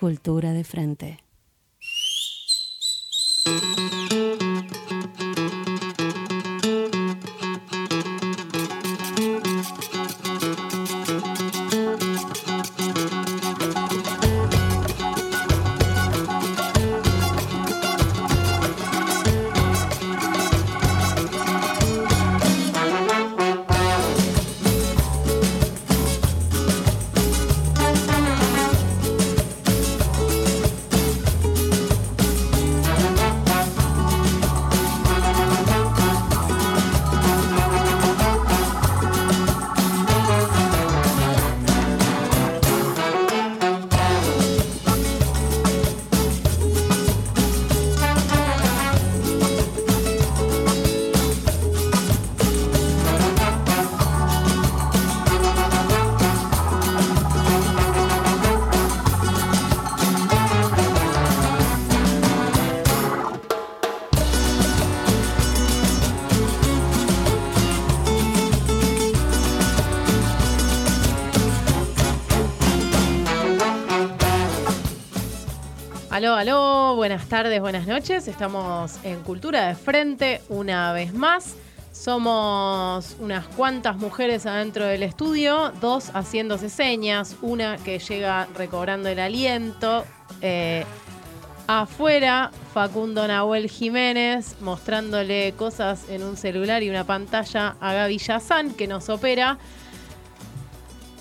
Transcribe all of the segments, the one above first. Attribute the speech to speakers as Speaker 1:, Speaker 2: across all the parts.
Speaker 1: Cultura de frente.
Speaker 2: Buenas tardes, buenas noches. Estamos en Cultura de Frente una vez más. Somos unas cuantas mujeres adentro del estudio, dos haciéndose señas, una que llega recobrando el aliento. eh, afuera, Facundo Nahuel Jiménez mostrándole cosas en un celular y una pantalla a Gaby Yazán que nos opera.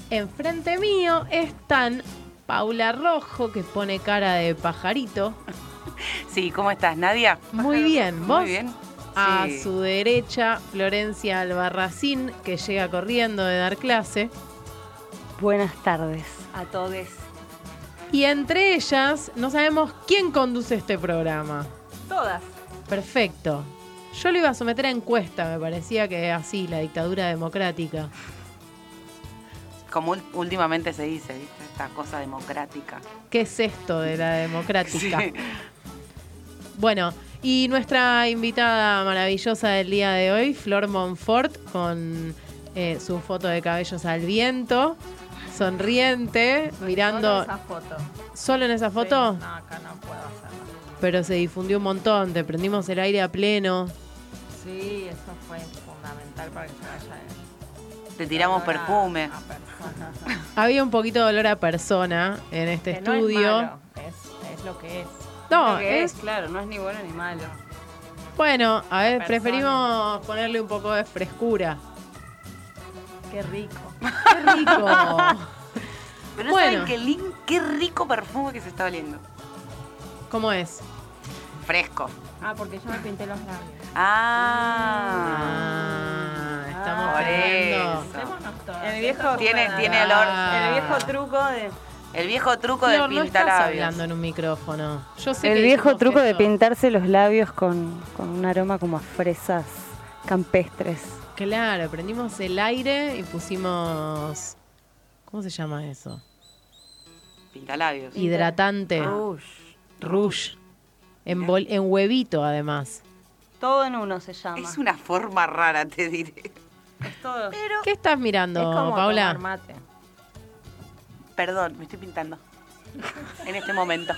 Speaker 2: Enfrente mío están Paula Rojo, que pone cara de pajarito.
Speaker 3: Sí, ¿cómo estás, Nadia?
Speaker 2: Muy bien, ¿vos?
Speaker 3: Muy bien.
Speaker 2: A
Speaker 3: Sí.
Speaker 2: su derecha, Florencia Albarracín, que llega corriendo de dar clase.
Speaker 4: Buenas tardes a todos.
Speaker 2: Y entre ellas, no sabemos quién conduce este programa.
Speaker 4: Todas.
Speaker 2: Perfecto. Yo lo iba a someter a encuesta, me parecía que así, la dictadura democrática.
Speaker 3: Como últimamente se dice, ¿viste? Esta cosa democrática.
Speaker 2: ¿Qué es esto de la democrática?
Speaker 3: Sí.
Speaker 2: Bueno, y nuestra invitada maravillosa del día de hoy, Flor Monfort, con eh, su foto de cabellos al viento, sonriente, mirando...
Speaker 5: Solo esa foto.
Speaker 2: ¿Solo en esa
Speaker 5: Sí,
Speaker 2: foto?
Speaker 5: no, acá no puedo hacerlo.
Speaker 2: Pero se difundió un montón, te prendimos el aire a pleno.
Speaker 5: Sí, eso fue fundamental para que se vaya
Speaker 3: Te tiramos perfume.
Speaker 2: Había un poquito de olor a persona en este
Speaker 5: Que no es
Speaker 2: estudio.
Speaker 5: malo, es, es lo que es.
Speaker 2: No, es...
Speaker 4: claro, no es ni bueno ni malo.
Speaker 2: Bueno, a ver,
Speaker 5: persona.
Speaker 2: preferimos ponerle un poco de frescura.
Speaker 5: Qué rico.
Speaker 2: ¡Qué rico!
Speaker 3: Pero no
Speaker 2: Bueno.
Speaker 3: saben qué, qué rico perfume que se está oliendo.
Speaker 2: ¿Cómo es?
Speaker 3: Fresco.
Speaker 5: Ah, porque yo me pinté los labios.
Speaker 3: Ah.
Speaker 2: Ah, estamos
Speaker 3: por eso.
Speaker 5: Todas.
Speaker 4: El viejo-
Speaker 3: Tiene- tiene olor.
Speaker 2: Ah.
Speaker 4: El viejo truco de.
Speaker 3: El viejo truco
Speaker 2: Flor,
Speaker 3: del
Speaker 2: no estás
Speaker 3: pintalabios.
Speaker 2: hablando en un micrófono. Yo sé
Speaker 4: El
Speaker 2: que
Speaker 4: viejo truco de pintarse los labios con, con un aroma como a fresas campestres.
Speaker 2: Claro, prendimos el aire y pusimos... ¿Cómo se llama eso?
Speaker 3: Pintalabios.
Speaker 2: Hidratante.
Speaker 4: Rush.
Speaker 2: Rouge. En, bol- en huevito, además.
Speaker 4: Todo en uno se llama.
Speaker 3: Es una forma rara, te diré.
Speaker 4: Es todo.
Speaker 2: ¿Qué estás mirando,
Speaker 5: Es como
Speaker 2: Paula?
Speaker 5: tomar mate.
Speaker 3: Perdón, me estoy pintando. en este momento.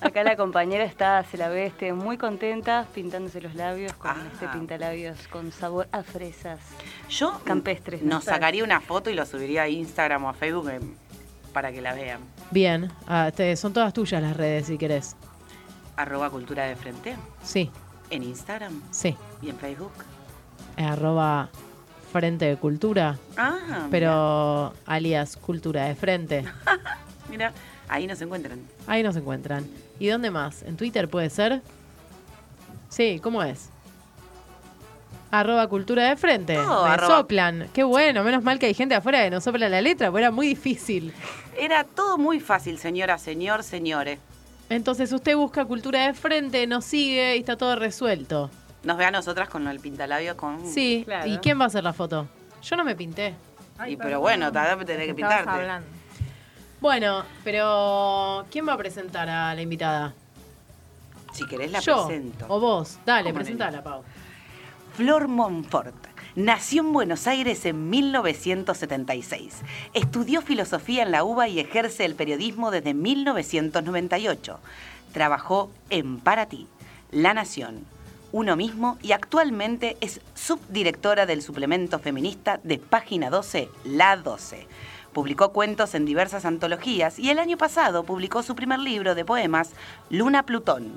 Speaker 4: Acá la compañera está, se la ve este, muy contenta pintándose los labios con
Speaker 3: Ah.
Speaker 4: este pintalabios con sabor a fresas.
Speaker 3: Yo
Speaker 4: Campestres, ¿no?
Speaker 3: nos sacaría una foto y lo subiría a Instagram o a Facebook eh, para que la vean.
Speaker 2: Bien. Ah, te- son todas tuyas las redes, si querés.
Speaker 3: Arroba cultura de frente.
Speaker 2: Sí,
Speaker 3: En Instagram
Speaker 2: sí.
Speaker 3: y en Facebook.
Speaker 2: Eh, arroba Frente de Cultura,
Speaker 3: Ah,
Speaker 2: pero alias Cultura de Frente.
Speaker 3: Mira, ahí nos encuentran.
Speaker 2: Ahí nos encuentran. ¿Y dónde más? ¿En Twitter puede ser? Sí, ¿cómo es? Arroba Cultura de Frente.
Speaker 3: Todo,
Speaker 2: Me
Speaker 3: arroba-
Speaker 2: soplan. Qué bueno, menos mal que hay gente afuera que nos sopla la letra, porque era muy difícil.
Speaker 3: Era todo muy fácil, señora, señor, señores.
Speaker 2: Entonces usted busca Cultura de Frente, nos sigue y está todo resuelto.
Speaker 3: Nos ve a nosotras con el pintalabio con.
Speaker 2: Sí,
Speaker 4: claro.
Speaker 2: ¿y quién va a hacer la foto? Yo no me pinté.
Speaker 5: Ay,
Speaker 3: Y, pero
Speaker 5: perdón.
Speaker 3: bueno, tal vez tenés que pintarte.
Speaker 5: hablando.
Speaker 2: Bueno, pero ¿quién va a presentar a la invitada?
Speaker 3: Si querés la
Speaker 2: Yo
Speaker 3: presento.
Speaker 2: o vos. Dale,
Speaker 3: ¿Cómo,
Speaker 2: presentala, Pau.
Speaker 3: Flor Montfort. Nació en Buenos Aires en 1976. Estudió filosofía en la UBA y ejerce el periodismo desde 1998. Trabajó en Para Ti, La Nación, Uno Mismo y actualmente es subdirectora del suplemento feminista de Página 12, La 12. Publicó cuentos en diversas antologías y el año pasado publicó su primer libro de poemas, Luna Plutón,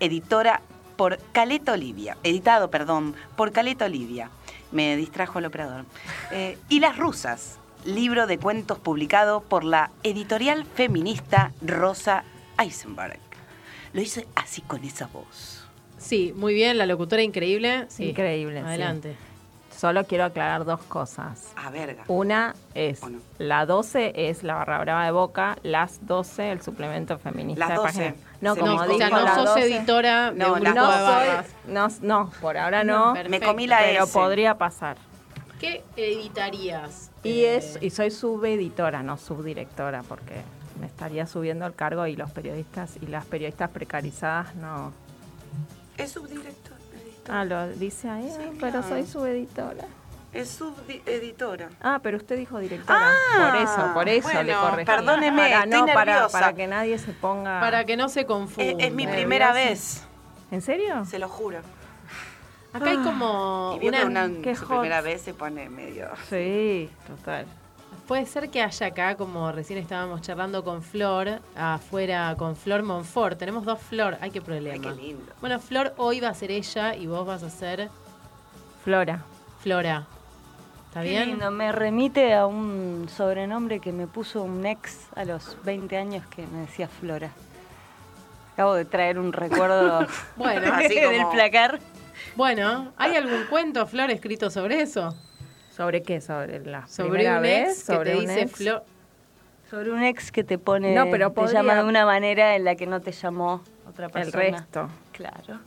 Speaker 3: editora por Caleta Olivia, editado, perdón, por Caleta Olivia. Me distrajo el operador. Eh, y Las Rusas, libro de cuentos publicado por la editorial feminista Rosa Eisenberg. Lo hice así con esa voz.
Speaker 2: Sí, muy bien, la locutora increíble. Sí.
Speaker 5: Increíble, sí.
Speaker 2: Adelante.
Speaker 5: Solo quiero aclarar dos cosas.
Speaker 3: A verga.
Speaker 5: Una es, la 12 es la barra brava de Boca, las 12 el suplemento feminista
Speaker 3: Las
Speaker 5: de
Speaker 3: 12.
Speaker 5: página. No,
Speaker 3: Se
Speaker 5: como
Speaker 2: No,
Speaker 3: me
Speaker 2: o
Speaker 5: dijo
Speaker 2: sea,
Speaker 3: dijo
Speaker 2: no
Speaker 5: la
Speaker 2: sos
Speaker 5: 12,
Speaker 2: editora de
Speaker 3: No,
Speaker 2: un
Speaker 3: las
Speaker 2: grupo de
Speaker 5: No, soy, no, no, por ahora no,
Speaker 2: Perfecto.
Speaker 3: Me comí la
Speaker 5: pero
Speaker 3: S.
Speaker 5: podría pasar.
Speaker 2: ¿Qué editarías?
Speaker 5: Y
Speaker 2: Eh,
Speaker 5: es y soy subeditora, no subdirectora, porque me estaría subiendo el cargo y los periodistas y las periodistas precarizadas no.
Speaker 3: Es subdirector.
Speaker 5: Ah, lo dice ahí,
Speaker 3: Sí,
Speaker 5: ah, pero
Speaker 3: claro.
Speaker 5: soy subeditora.
Speaker 3: Es subeditora.
Speaker 5: Ah, pero usted dijo directora.
Speaker 3: Ah,
Speaker 5: por eso, por eso le corregí.
Speaker 3: perdóneme,
Speaker 5: para,
Speaker 3: estoy
Speaker 5: no, para,
Speaker 3: nerviosa.
Speaker 5: para que nadie se ponga.
Speaker 2: Para que no se confunda.
Speaker 3: Es, es mi primera vez,
Speaker 5: ¿En serio?
Speaker 3: se lo juro.
Speaker 2: Acá hay como
Speaker 3: Y que
Speaker 2: una...
Speaker 3: una,
Speaker 5: qué
Speaker 3: su primera vez se pone medio...
Speaker 5: Sí, total.
Speaker 2: Puede ser que haya acá, como recién estábamos charlando con Flor, afuera con Flor Monfort. Tenemos dos Flor, ay qué problema.
Speaker 3: Ay, qué lindo.
Speaker 2: Bueno, Flor hoy va a ser ella y vos vas a ser
Speaker 5: Flora.
Speaker 2: Flora. ¿Está
Speaker 4: Qué
Speaker 2: bien?
Speaker 4: lindo, me remite a un sobrenombre que me puso un ex a los 20 años que me decía Flora. Acabo de traer un recuerdo
Speaker 2: Bueno,
Speaker 3: Así
Speaker 4: del
Speaker 3: como-
Speaker 4: placar.
Speaker 2: Bueno, ¿hay algún cuento, Flor, escrito sobre eso?
Speaker 5: ¿Sobre qué? ¿Sobre la
Speaker 2: Sobre
Speaker 5: primera
Speaker 2: un
Speaker 5: vez?
Speaker 2: ex que
Speaker 5: ¿Sobre
Speaker 2: te
Speaker 5: un
Speaker 2: dice
Speaker 5: ex?
Speaker 2: Flor.
Speaker 4: Sobre un ex que te pone,
Speaker 5: No, pero
Speaker 4: te
Speaker 5: podría-
Speaker 4: llama de una manera en la que no te llamó otra
Speaker 5: El
Speaker 4: persona.
Speaker 5: resto.
Speaker 4: Claro.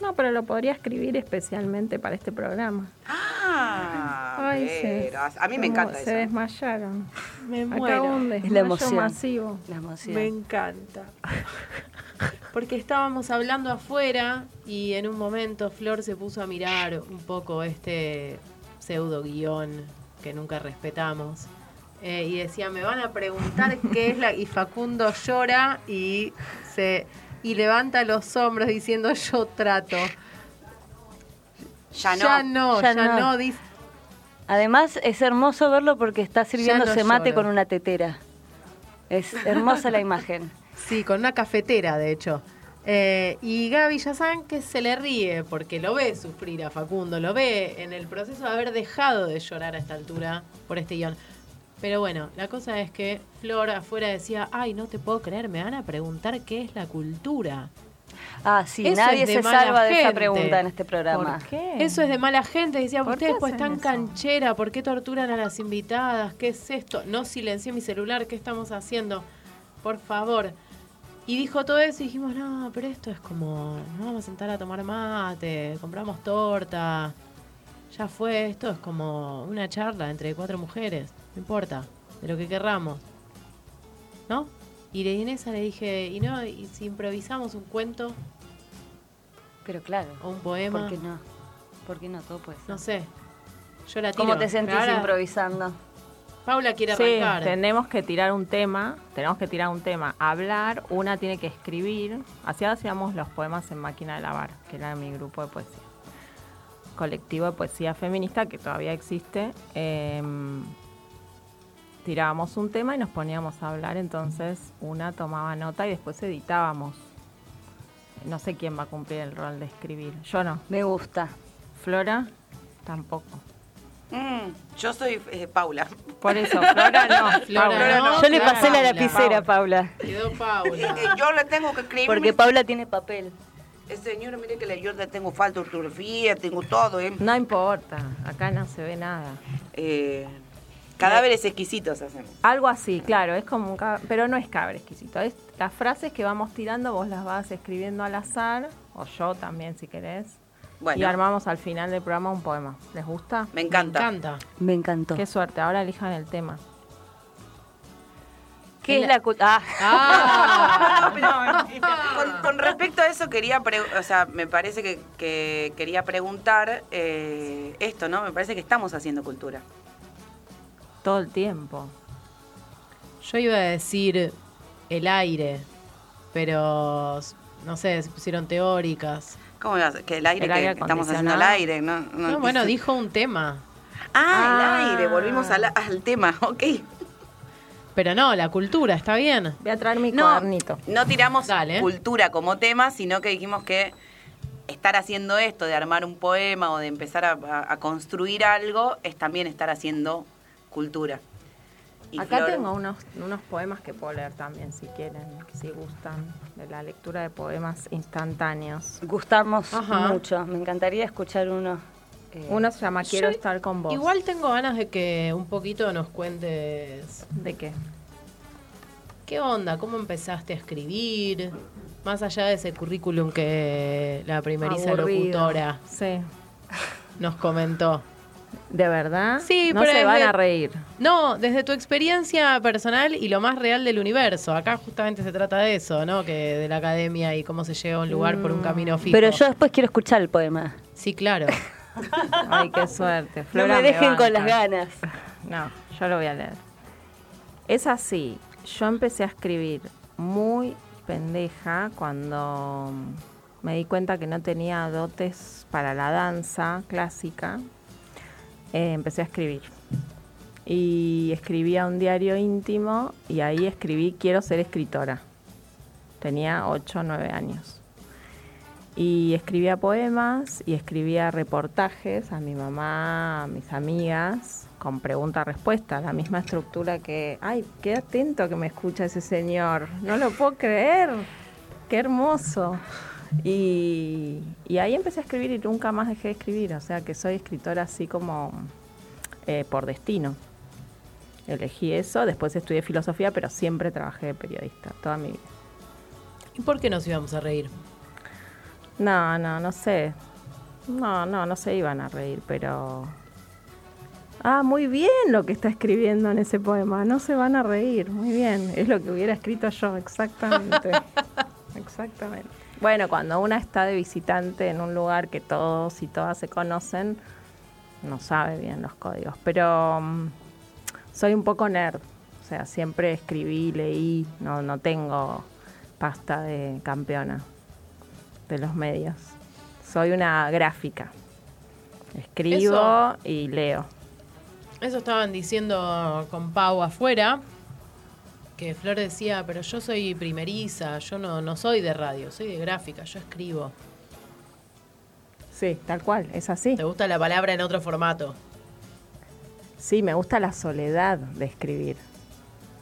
Speaker 5: No, pero lo podría escribir especialmente para este programa.
Speaker 3: Ah,
Speaker 5: Ay, se-
Speaker 3: a mí me encanta
Speaker 5: Se
Speaker 3: eso.
Speaker 5: desmayaron.
Speaker 2: Me muero.
Speaker 5: un
Speaker 4: Es la
Speaker 5: desmayo
Speaker 4: emoción.
Speaker 5: masivo.
Speaker 4: La emoción.
Speaker 2: Me encanta. Porque estábamos hablando afuera y en un momento Flor se puso a mirar un poco este pseudo guion que nunca respetamos. Eh, y decía, me van a preguntar qué es la... Y Facundo llora y se y levanta los hombros diciendo yo trato.
Speaker 3: Ya no.
Speaker 2: Ya no,
Speaker 4: Ya
Speaker 2: ya,
Speaker 4: no.
Speaker 2: no. dice,
Speaker 4: Además es hermoso verlo porque está sirviéndose
Speaker 2: no
Speaker 4: mate con una tetera. Es hermosa la imagen.
Speaker 2: Sí, con una cafetera, de hecho. Eh, y Gaby ya saben que se le ríe porque lo ve sufrir a Facundo, lo ve en el proceso de haber dejado de llorar a esta altura por este guion. Pero bueno, la cosa es que Flor afuera decía, ay, no te puedo creer, me van a preguntar qué es la cultura.
Speaker 4: Ah, sí,
Speaker 2: Eso
Speaker 4: nadie se salva de esa pregunta en este programa.
Speaker 5: ¿Por qué?
Speaker 2: Eso es de mala gente, decía,
Speaker 5: ¿Por
Speaker 2: ustedes
Speaker 5: qué
Speaker 2: pues están
Speaker 5: eso?
Speaker 2: canchera, ¿por qué torturan a las invitadas? ¿Qué es esto? No silencié mi celular, ¿qué estamos haciendo? Por favor. Y dijo todo eso y dijimos, no, pero esto es como, nos vamos a sentar a tomar mate, compramos torta. Ya fue, esto es como una charla entre cuatro mujeres, no importa, de lo que querramos. ¿No? Y le- y en esa le dije, ¿y no? ¿Y si improvisamos un cuento
Speaker 4: Pero claro,
Speaker 2: o un poema?
Speaker 4: ¿por qué no? ¿Por qué no? Todo puede ser.
Speaker 2: No sé. Yo la tiro.
Speaker 4: ¿Cómo te sentís
Speaker 2: ahora
Speaker 4: improvisando?
Speaker 2: Paula quiere
Speaker 5: Sí,
Speaker 2: arrancar.
Speaker 5: tenemos que tirar un tema, tenemos que tirar un tema, hablar, una tiene que escribir, así hacíamos los poemas en Máquina de Lavar, que era mi grupo de poesía. Colectivo de poesía feminista que todavía existe. em, tirábamos un tema y nos poníamos a hablar, entonces una tomaba nota y después editábamos. No sé quién va a cumplir el rol de escribir. Yo no.
Speaker 4: Me gusta.
Speaker 5: Flora, tampoco.
Speaker 3: Mm, yo soy eh, Paula.
Speaker 5: Por eso, Flora no.
Speaker 2: Flora
Speaker 5: Paula.
Speaker 2: no.
Speaker 4: Yo le pasé la lapicera, Paula.
Speaker 2: Quedó Paula.
Speaker 3: yo le tengo que escribir.
Speaker 4: Porque Paula tiene papel.
Speaker 3: Eh, señora, mire que le- yo le tengo falta de ortografía, tengo todo, ¿eh?
Speaker 5: No importa, acá no se ve nada.
Speaker 3: Eh, cadáveres exquisitos hacemos.
Speaker 5: Algo así, claro, es como un pero no es cabre exquisito. Es las frases que vamos tirando, vos las vas escribiendo al azar, o yo también si querés.
Speaker 3: Bueno,
Speaker 5: Y armamos al final del programa un poema. ¿Les gusta?
Speaker 3: me
Speaker 2: Me
Speaker 3: encanta.
Speaker 2: encanta.
Speaker 4: Me encantó.
Speaker 5: Qué suerte, ahora elijan el tema.
Speaker 4: ¿Qué es la cultura? Ah,
Speaker 2: Ah,
Speaker 3: con, con respecto a eso quería, pre- o sea, me parece que, que quería preguntar eh, esto, ¿no? Me parece que estamos haciendo cultura.
Speaker 5: Todo el tiempo.
Speaker 2: Yo iba a decir el aire, pero no sé, se pusieron teóricas.
Speaker 3: ¿Cómo iba a ser? Que el aire
Speaker 5: El
Speaker 3: que,
Speaker 5: aire
Speaker 3: que estamos haciendo al
Speaker 5: acondicionado.
Speaker 3: aire, ¿no?
Speaker 2: No, bueno,
Speaker 3: quise-
Speaker 2: dijo un tema.
Speaker 3: Ah, el
Speaker 5: Ah.
Speaker 3: aire, volvimos al, al tema, ok.
Speaker 2: Pero no, la cultura, está bien.
Speaker 5: Voy a traer mi
Speaker 3: No,
Speaker 5: cuadernito.
Speaker 3: no tiramos
Speaker 2: Dale.
Speaker 3: cultura como tema, sino que dijimos que estar haciendo esto, de armar un poema o de empezar a construir algo, es también estar haciendo cultura. Y
Speaker 5: Acá
Speaker 3: Flor-
Speaker 5: tengo unos, unos poemas que puedo leer también, si quieren, si gustan, de la lectura de poemas instantáneos.
Speaker 4: Gustamos
Speaker 2: Ajá.
Speaker 4: mucho. Me encantaría escuchar uno. eh,
Speaker 5: Uno se llama Quiero estar con vos.
Speaker 2: Igual tengo ganas de que un poquito nos cuentes
Speaker 5: ¿De qué?
Speaker 2: qué onda, cómo empezaste a escribir, más allá de ese currículum que la primeriza
Speaker 5: Aburrido.
Speaker 2: locutora
Speaker 5: Sí.
Speaker 2: nos comentó.
Speaker 5: ¿De verdad?
Speaker 2: Sí,
Speaker 5: no
Speaker 2: pero
Speaker 5: se
Speaker 2: es
Speaker 5: van a reír.
Speaker 2: No, desde tu experiencia personal y lo más real del universo. Acá justamente se trata de eso, ¿no? Que de la academia y cómo se llega a un lugar por un camino fijo.
Speaker 4: Pero yo después quiero escuchar el poema.
Speaker 2: Sí, claro.
Speaker 5: Ay, qué suerte.
Speaker 4: No
Speaker 5: Flora
Speaker 4: me dejen con las ganas.
Speaker 5: No, yo lo voy a leer. Es así, yo empecé a escribir muy pendeja cuando me di cuenta que no tenía dotes para la danza clásica. Eh, empecé a escribir. Y escribía un diario íntimo y ahí escribí Quiero ser escritora. Tenía 8 o 9 años. Y escribía poemas y escribía reportajes a mi mamá, a mis amigas, con pregunta-respuesta, la misma estructura que, ay, qué atento que me escucha ese señor, no lo puedo creer, qué hermoso. Y, y ahí empecé a escribir y nunca más dejé de escribir, o sea que soy escritora así como eh, por destino. Elegí eso, después estudié filosofía, pero siempre trabajé de periodista, toda mi vida.
Speaker 2: ¿Y por qué nos íbamos a reír?
Speaker 5: No, no, no sé. No, no, no se iban a reír, pero... Ah, muy bien lo que está escribiendo en ese poema. No se van a reír. Muy bien. Es lo que hubiera escrito yo, exactamente. exactamente. Bueno, cuando una está de visitante en un lugar que todos y todas se conocen, no sabe bien los códigos. Pero mm, soy un poco nerd. O sea, siempre escribí, leí. No, no tengo pasta de campeona de los medios. Soy una gráfica. Escribo
Speaker 2: Eso.
Speaker 5: y leo.
Speaker 2: Eso estaban diciendo con Pau afuera, que Flor decía, pero yo soy primeriza, yo no, no soy de radio, soy de gráfica, yo escribo.
Speaker 5: Sí, tal cual, es así.
Speaker 2: ¿Te gusta la palabra en otro formato?
Speaker 5: Sí, me gusta la soledad de escribir.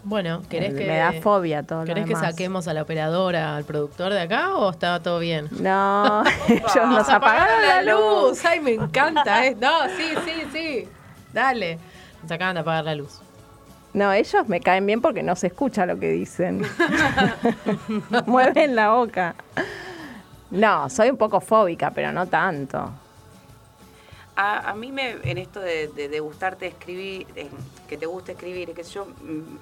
Speaker 2: Bueno, ¿querés
Speaker 5: Me-
Speaker 2: que...
Speaker 5: me da fobia todo lo
Speaker 2: ¿Querés que
Speaker 5: demás.
Speaker 2: saquemos a la operadora, al productor de acá o está todo bien?
Speaker 5: No, ellos nos apagaron la luz.
Speaker 2: Ay, me encanta. eh. No, sí, sí, sí. Dale. Nos acaban de apagar la luz.
Speaker 5: No, ellos me caen bien porque no se escucha lo que dicen. Mueven la boca. No, soy un poco fóbica, pero no tanto.
Speaker 3: A, a mí me, en esto de, de- de gustarte escribir, de- que te guste escribir, que yo mm,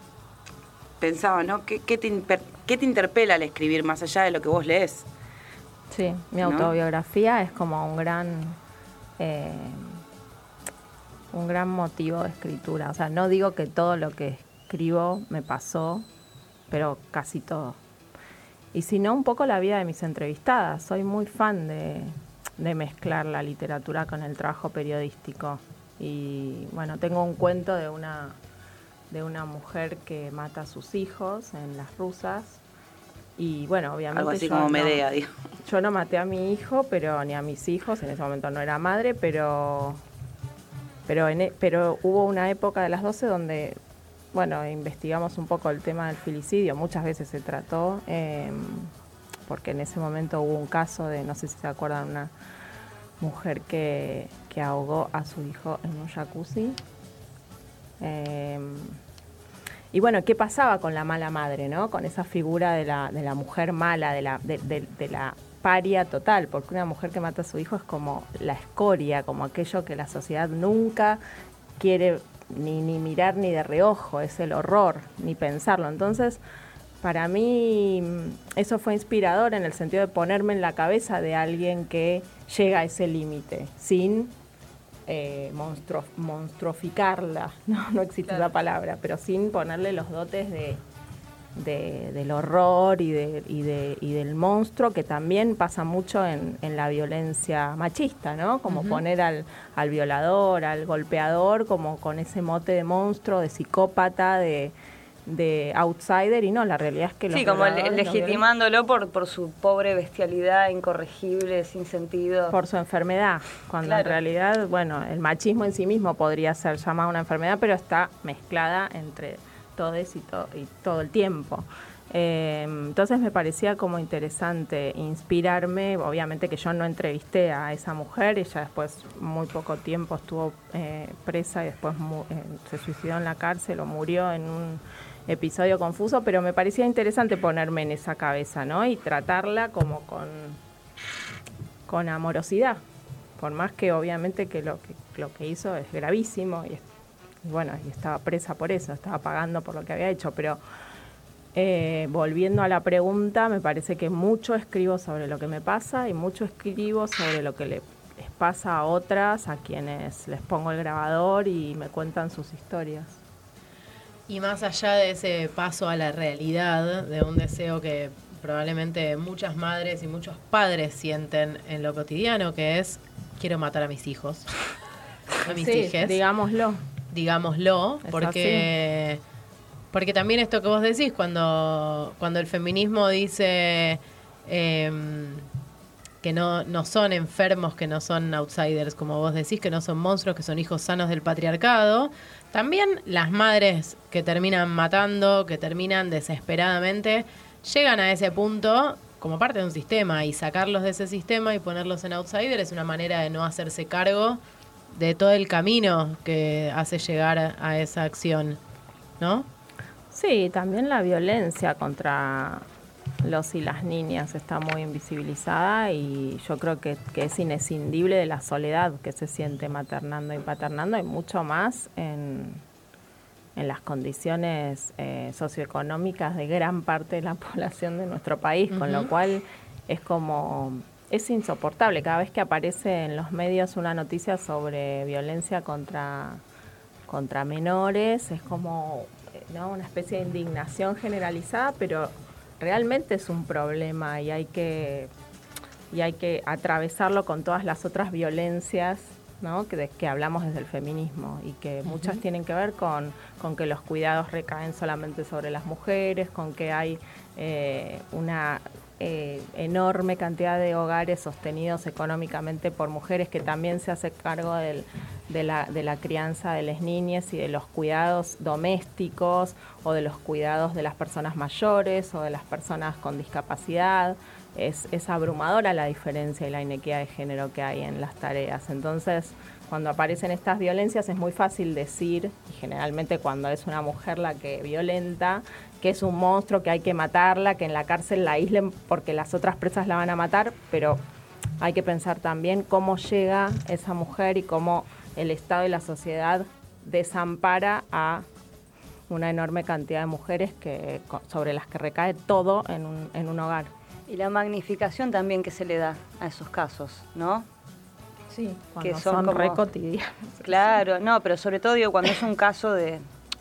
Speaker 3: pensaba, ¿no? ¿Qué, qué te, imper- qué te interpela al escribir más allá de lo que vos lees?
Speaker 5: Sí, mi
Speaker 3: ¿No?
Speaker 5: autobiografía es como un gran eh, un gran motivo de escritura. O sea, no digo que todo lo que escribo me pasó, pero casi todo. Y si no, un poco la vida de mis entrevistadas. Soy muy fan de, de mezclar la literatura con el trabajo periodístico. Y bueno, tengo un cuento de una, de una mujer que mata a sus hijos en las rusas. Y bueno, obviamente.
Speaker 3: Algo así
Speaker 5: yo
Speaker 3: como
Speaker 5: no-
Speaker 3: Medea, digo.
Speaker 5: yo no maté a mi hijo, pero ni a mis hijos, en ese momento no era madre, pero pero en e- pero hubo una época de las 12 donde bueno, investigamos un poco el tema del filicidio, muchas veces se trató eh, porque en ese momento hubo un caso de no sé si se acuerdan una mujer que, que ahogó a su hijo en un jacuzzi. Eh, y bueno, ¿qué pasaba con la mala madre, no? Con esa figura de la, de la mujer mala, de la, de, de- de la paria total, porque una mujer que mata a su hijo es como la escoria, como aquello que la sociedad nunca quiere ni, ni mirar ni de reojo, es el horror, ni pensarlo. Entonces, para mí mm, eso fue inspirador en el sentido de ponerme en la cabeza de alguien que llega a ese límite, sin eh, monstruoficarla, no, no existe esa palabra, pero sin ponerle los dotes de, del horror y, de, y, de, y, del monstruo, que también pasa mucho en, en la violencia machista, ¿no? Como poner al, al violador, al golpeador, como con ese mote de monstruo, de psicópata, de, de outsider y no, la realidad es que
Speaker 4: los Sí, como legitimándolo por, por su pobre bestialidad incorregible, sin sentido.
Speaker 5: Por su enfermedad, cuando en realidad, bueno, el machismo en sí mismo podría ser llamado una enfermedad, pero está mezclada entre todos y, y todo el tiempo. Eh, entonces me parecía como interesante inspirarme, obviamente que yo no entrevisté a esa mujer, ella después muy poco tiempo estuvo eh, presa y después eh, se suicidó en la cárcel o murió en un episodio confuso, pero me parecía interesante ponerme en esa cabeza, ¿no? Y tratarla como con, con amorosidad, por más que obviamente que lo que, lo que hizo es gravísimo y y bueno, y estaba presa por eso, estaba pagando por lo que había hecho, pero eh, volviendo a la pregunta, me parece que mucho escribo sobre lo que me pasa y mucho escribo sobre lo que le, les pasa a otras, a quienes les pongo el grabador y me cuentan sus historias.
Speaker 2: Y más allá de ese paso a la realidad, de un deseo que probablemente muchas madres y muchos padres sienten en lo cotidiano, que es quiero matar a mis hijos,
Speaker 5: a mis sí, Digámoslo
Speaker 2: digámoslo, porque, porque también esto que vos decís, cuando, cuando el feminismo dice em, que no, no son enfermos, que no son outsiders, como vos decís, que no son monstruos, que son hijos sanos del patriarcado, también las madres que terminan matando, que terminan desesperadamente, llegan a ese punto como parte de un sistema y sacarlos de ese sistema y ponerlos en outsider es una manera de no hacerse cargo de todo el camino que hace llegar a esa acción, ¿no?
Speaker 5: Sí, también la violencia contra los y las niñas está muy invisibilizada y yo creo que, es inescindible de la soledad que se siente maternando y paternando y mucho más en, en las condiciones eh, socioeconómicas de gran parte de la población de nuestro país, con lo cual es como es insoportable. Cada vez que aparece en los medios una noticia sobre violencia contra, contra menores, es como ¿no? una especie de indignación generalizada, pero realmente es un problema y hay que, y hay que atravesarlo con todas las otras violencias ¿no? que, que hablamos desde el feminismo y que muchas tienen que ver con, con, que los cuidados recaen solamente sobre las mujeres, con que hay eh, una eh, enorme cantidad de hogares sostenidos económicamente por mujeres que también se hace cargo de, la, de la crianza de las niñas y de los cuidados domésticos o de los cuidados de las personas mayores o de las personas con discapacidad. Es, abrumadora la diferencia y la inequidad de género que hay en las tareas. Entonces, cuando aparecen estas violencias es muy fácil decir, y generalmente cuando es una mujer la que violenta, que es un monstruo, que hay que matarla, que en la cárcel la aíslen porque las otras presas la van a matar, pero hay que pensar también cómo llega esa mujer y cómo el Estado y la sociedad desampara a una enorme cantidad de mujeres que, sobre las que recae todo en un, en un hogar.
Speaker 4: Y la magnificación también que se le da a esos casos, ¿no?
Speaker 5: Sí, que son, re cotidianos.
Speaker 4: Claro, no, pero sobre todo digo, cuando es un caso de,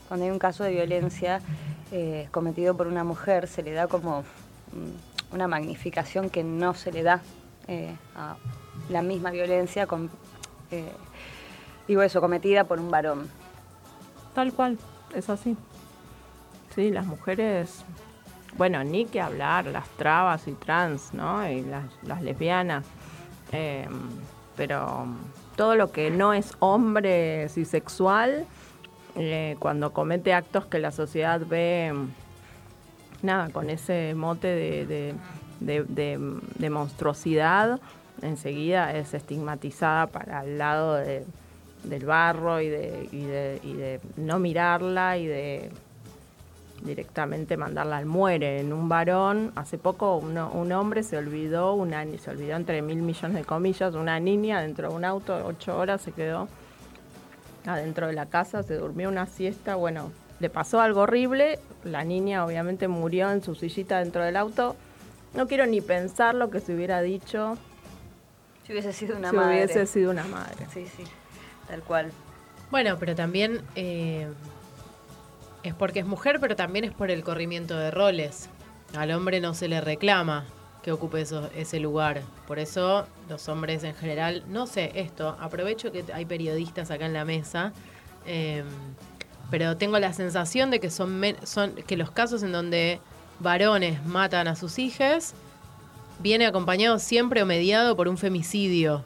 Speaker 4: cuando hay un caso de violencia, eh, cometido por una mujer se le da como mm, una magnificación que no se le da eh, a la misma violencia, con, eh, digo eso, cometida por un varón.
Speaker 5: Tal cual, es así. Sí, las mujeres, bueno, ni que hablar, las trabas y trans, ¿no? Y las, lesbianas. pero todo lo que no es hombre cisexual eh, cuando comete actos que la sociedad ve, nada, con ese mote de, de, monstruosidad, enseguida es estigmatizada para el lado del barro y de, y de, no mirarla y de directamente mandarla al muere. En un varón, hace poco un hombre se olvidó, una, se olvidó entre mil millones de comillas, una niña dentro de un auto, ocho horas se quedó adentro de la casa, se durmió una siesta, bueno, le pasó algo horrible, la niña obviamente murió en su sillita dentro del auto. No quiero ni pensar lo que se hubiera dicho
Speaker 4: Si hubiese sido una
Speaker 5: si
Speaker 4: madre.
Speaker 5: hubiese sido una madre.
Speaker 4: Sí, sí, tal cual.
Speaker 2: Bueno, pero también eh, es porque es mujer, pero también es por el corrimiento de roles. Al hombre no se le reclama que ocupe ese lugar. Por eso los hombres en general, no sé esto, aprovecho que hay periodistas acá en la mesa, eh, pero tengo la sensación de que son que los casos en donde varones matan a sus hijas viene acompañado siempre o mediado por un femicidio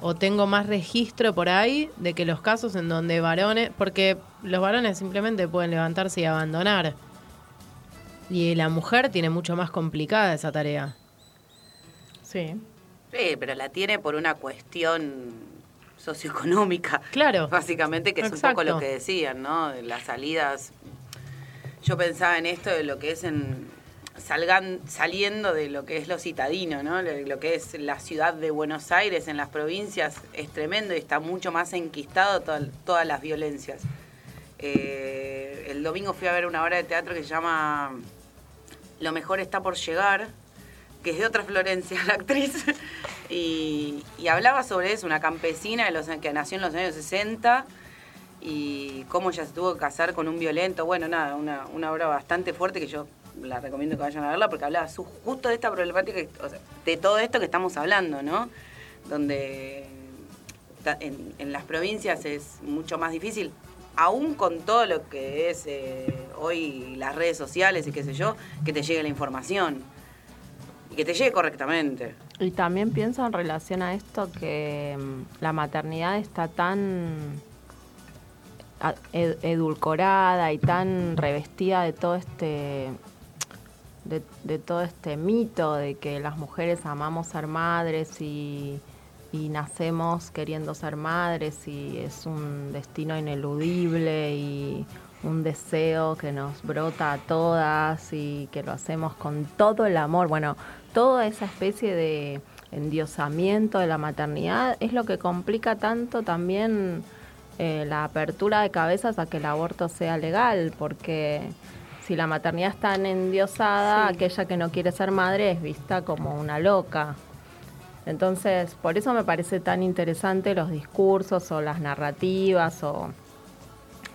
Speaker 2: o tengo más registro por ahí de que los casos en donde varones, porque los varones simplemente pueden levantarse y abandonar. Y la mujer tiene mucho más complicada esa tarea.
Speaker 5: Sí.
Speaker 3: Sí, pero la tiene por una cuestión socioeconómica.
Speaker 2: Claro.
Speaker 3: Básicamente, que es un poco lo que decían, ¿no? Las salidas. Yo pensaba en esto de lo que es en. Salgan, saliendo de lo que es lo citadino, ¿no? Lo, que es la ciudad de Buenos Aires en las provincias es tremendo y está mucho más enquistado toda- todas las violencias. Eh, el domingo fui a ver una obra de teatro que se llama Lo mejor está por llegar, que es de otra Florencia, la actriz, y, hablaba sobre eso, una campesina que nació en los años 60 y cómo ella se tuvo que casar con un violento. Bueno, nada, una, obra bastante fuerte que yo la recomiendo que vayan a verla porque hablaba justo de esta problemática, de todo esto que estamos hablando, ¿no? Donde en las provincias es mucho más difícil, aún con todo lo que es eh, hoy las redes sociales y qué sé yo, que te llegue la información y que te llegue correctamente.
Speaker 5: Y también pienso en relación a esto que mm, la maternidad está tan a- ed- edulcorada y tan revestida de todo este de todo este mito de que las mujeres amamos ser madres y, y nacemos queriendo ser madres y es un destino ineludible y un deseo que nos brota a todas y que lo hacemos con todo el amor. Bueno, toda esa especie de endiosamiento de la maternidad es lo que complica tanto también eh, la apertura de cabezas a que el aborto sea legal, porque si la maternidad es tan endiosada,
Speaker 4: Sí.
Speaker 5: aquella que no quiere ser madre es vista como una loca. Entonces, por eso me parece tan interesante los discursos o las narrativas o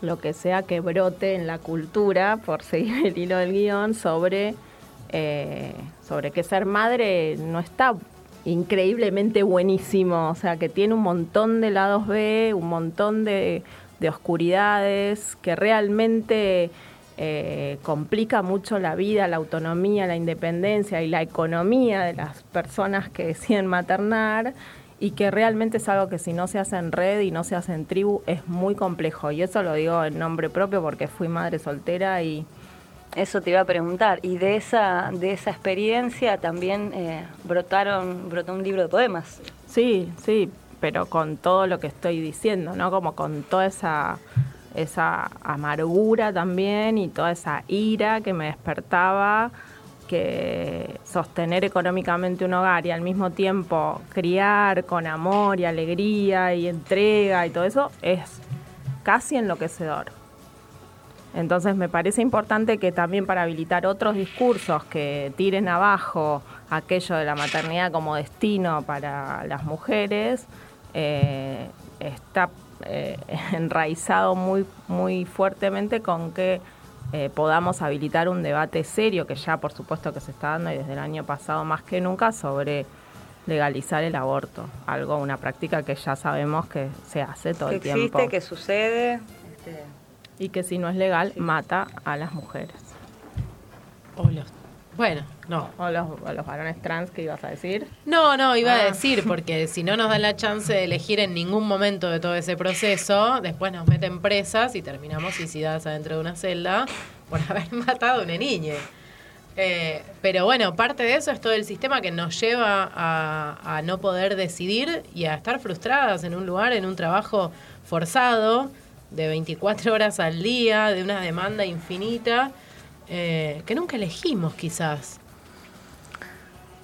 Speaker 5: lo que sea que brote en la cultura, por seguir el hilo del guion, sobre, eh, sobre que ser madre no está increíblemente buenísimo, o sea, que tiene un montón de lados B, un montón de, de oscuridades, que realmente eh, complica mucho la vida, la autonomía, la independencia y la economía de las personas que deciden maternar y que realmente es algo que si no se hace en red y no se hace en tribu es muy complejo. Y eso lo digo en nombre propio porque fui madre soltera y
Speaker 4: Eso te iba a preguntar. Y de esa, de esa experiencia también eh, brotaron, brotó un libro de poemas.
Speaker 5: Sí, sí, pero con todo lo que estoy diciendo, ¿no? Como con toda esa, esa amargura también y toda esa ira que me despertaba que sostener económicamente un hogar y al mismo tiempo criar con amor y alegría y entrega y todo eso es casi enloquecedor. Entonces me parece importante que también para habilitar otros discursos que tiren abajo aquello de la maternidad como destino para las mujeres, eh, está eh, enraizado muy, muy fuertemente con que eh, podamos habilitar un debate serio, que ya por supuesto que se está dando y desde el año pasado más que nunca, sobre legalizar el aborto, algo, una práctica que ya sabemos que se hace todo
Speaker 4: que
Speaker 5: el tiempo
Speaker 4: existe, que sucede. este,
Speaker 5: y que si no es legal mata a las mujeres.
Speaker 2: O los- bueno, no.
Speaker 5: O los, o los varones trans que ibas a decir.
Speaker 2: No, no, iba a
Speaker 5: Ah.
Speaker 2: decir, porque si no nos dan la chance de elegir en ningún momento de todo ese proceso, después nos meten presas y terminamos suicidadas adentro de una celda por haber matado a una niña. Eh, pero bueno, parte de eso es todo el sistema que nos lleva a, a no poder decidir y a estar frustradas en un lugar, en un trabajo forzado, de 24 horas al día, de una demanda infinita, eh, que nunca elegimos quizás.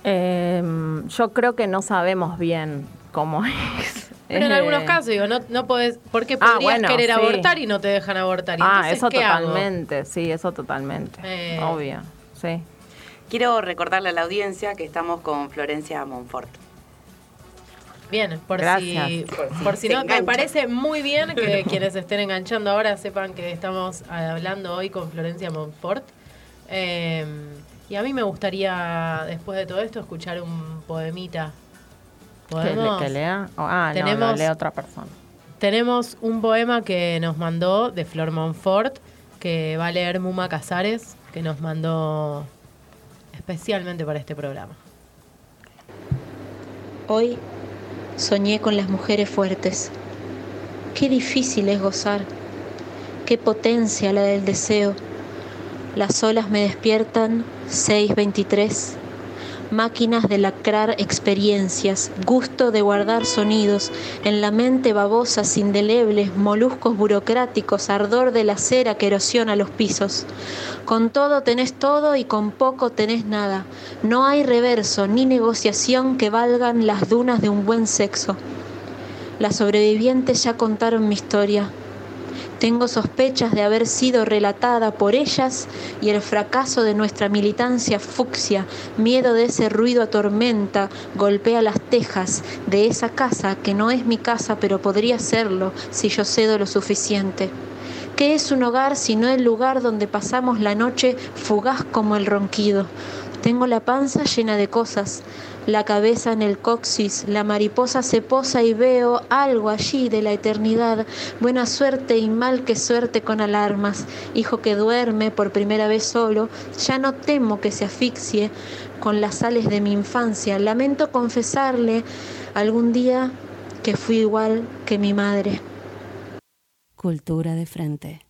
Speaker 5: Eh, yo creo que no sabemos bien cómo es
Speaker 2: Pero en
Speaker 5: Eh,
Speaker 2: algunos casos, digo, no, no podés, porque
Speaker 5: Ah,
Speaker 2: podrías
Speaker 5: bueno,
Speaker 2: querer
Speaker 5: sí.
Speaker 2: abortar y no te dejan abortar. ¿Y
Speaker 5: Ah,
Speaker 2: entonces
Speaker 5: eso
Speaker 2: qué hago?
Speaker 5: totalmente, sí, eso totalmente.
Speaker 2: Eh.
Speaker 5: Obvio, sí.
Speaker 3: Quiero recordarle a la audiencia que estamos con Florencia Monfort.
Speaker 2: Bien, por
Speaker 5: Gracias.
Speaker 2: si,
Speaker 3: Por si
Speaker 2: por si
Speaker 3: se
Speaker 2: no, me
Speaker 3: enganchan.
Speaker 2: parece muy bien que quienes estén enganchando ahora sepan que estamos hablando hoy con Florencia Montfort. Eh, y a mí me gustaría, después de todo esto, escuchar un poemita.
Speaker 5: ¿Que, le-
Speaker 2: ¿Podemos?
Speaker 5: que lea? Oh, ah, no,
Speaker 2: Tenemos-
Speaker 5: lo lee otra persona.
Speaker 2: Tenemos un poema que nos mandó de Flor Monfort, que va a leer Muma Casares, que nos mandó especialmente para este programa.
Speaker 1: Hoy soñé con las mujeres fuertes. Qué difícil es gozar. Qué potencia la del deseo. Las olas me despiertan 623. Máquinas de lacrar experiencias, gusto de guardar sonidos, en la mente babosas indelebles, moluscos burocráticos, ardor de la cera que erosiona los pisos. Con todo tenés todo y con poco tenés nada. No hay reverso ni negociación que valgan las dunas de un buen sexo. Las sobrevivientes ya contaron mi historia. Tengo sospechas de haber sido relatada por ellas y el fracaso de nuestra militancia fucsia, miedo de ese ruido atormenta, golpea las tejas de esa casa que no es mi casa pero podría serlo si yo cedo lo suficiente. ¿Qué es un hogar sino el lugar donde pasamos la noche fugaz como el ronquido? Tengo la panza llena de cosas, la cabeza en el coxis, la mariposa se posa y veo algo allí de la eternidad. Buena suerte y mal que suerte con alarmas. Hijo que duerme por primera vez solo, ya no temo que se asfixie con las sales de mi infancia. Lamento confesarle algún día que fui igual que mi madre.
Speaker 6: Cultura de frente.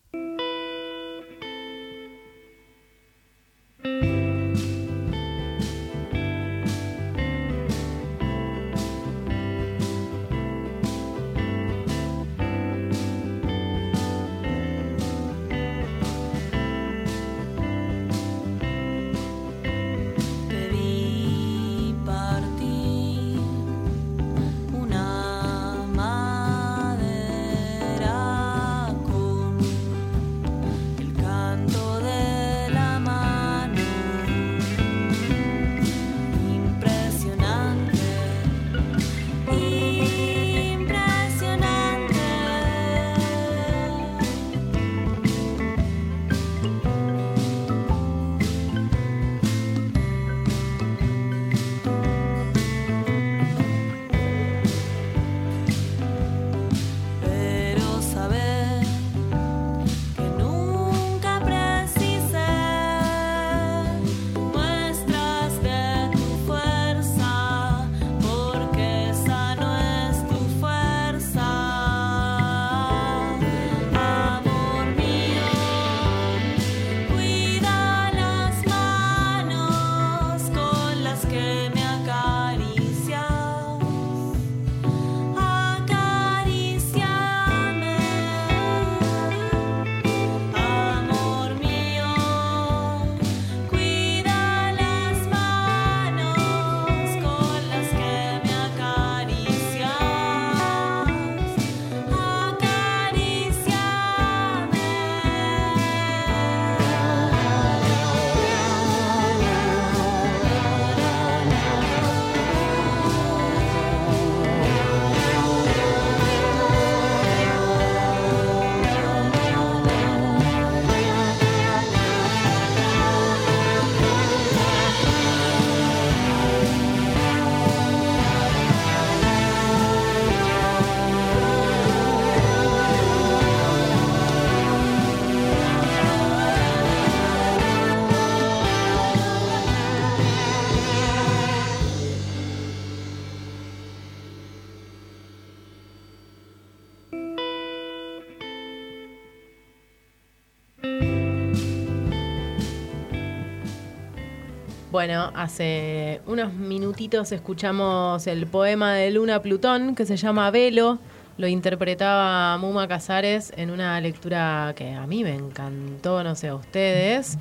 Speaker 2: Bueno, hace unos minutitos escuchamos el poema de Luna Plutón que se llama Velo. Lo interpretaba Muma Casares en una lectura que a mí me encantó, no sé a ustedes.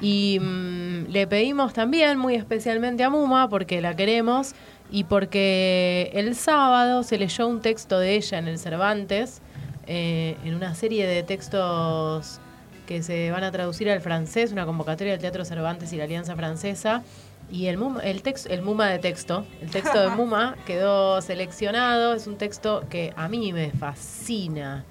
Speaker 2: Y mm, le pedimos también, muy especialmente a Muma, porque la queremos, y porque el sábado se leyó un texto de ella en el Cervantes, eh, en una serie de textos que se van a traducir al francés, una convocatoria del Teatro Cervantes y la Alianza Francesa. Y el MUMA, el, tex- el MUMA de texto, el texto de MUMA quedó seleccionado. Es un texto que a mí me fascina.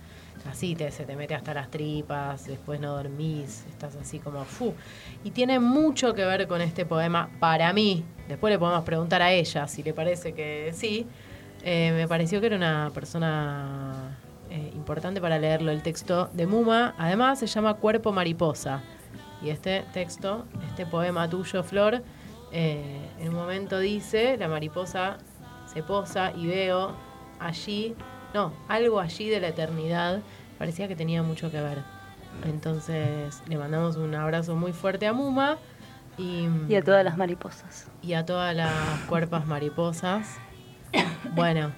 Speaker 2: Así te, se te mete hasta las tripas, después no dormís, estás así como fu. Y tiene mucho que ver con este poema para mí. Después le podemos preguntar a ella si le parece que sí. Eh, me pareció que era una persona eh, importante para leerlo. El texto de Muma, además, se llama Cuerpo Mariposa. Y este texto, este poema tuyo, Flor, eh, en un momento dice, la mariposa se posa y veo allí, no, algo allí de la eternidad. Parecía que tenía mucho que ver. Entonces le mandamos un abrazo muy fuerte a Muma y,
Speaker 4: Y a todas las mariposas.
Speaker 2: y a todas las cuerpas mariposas. Bueno,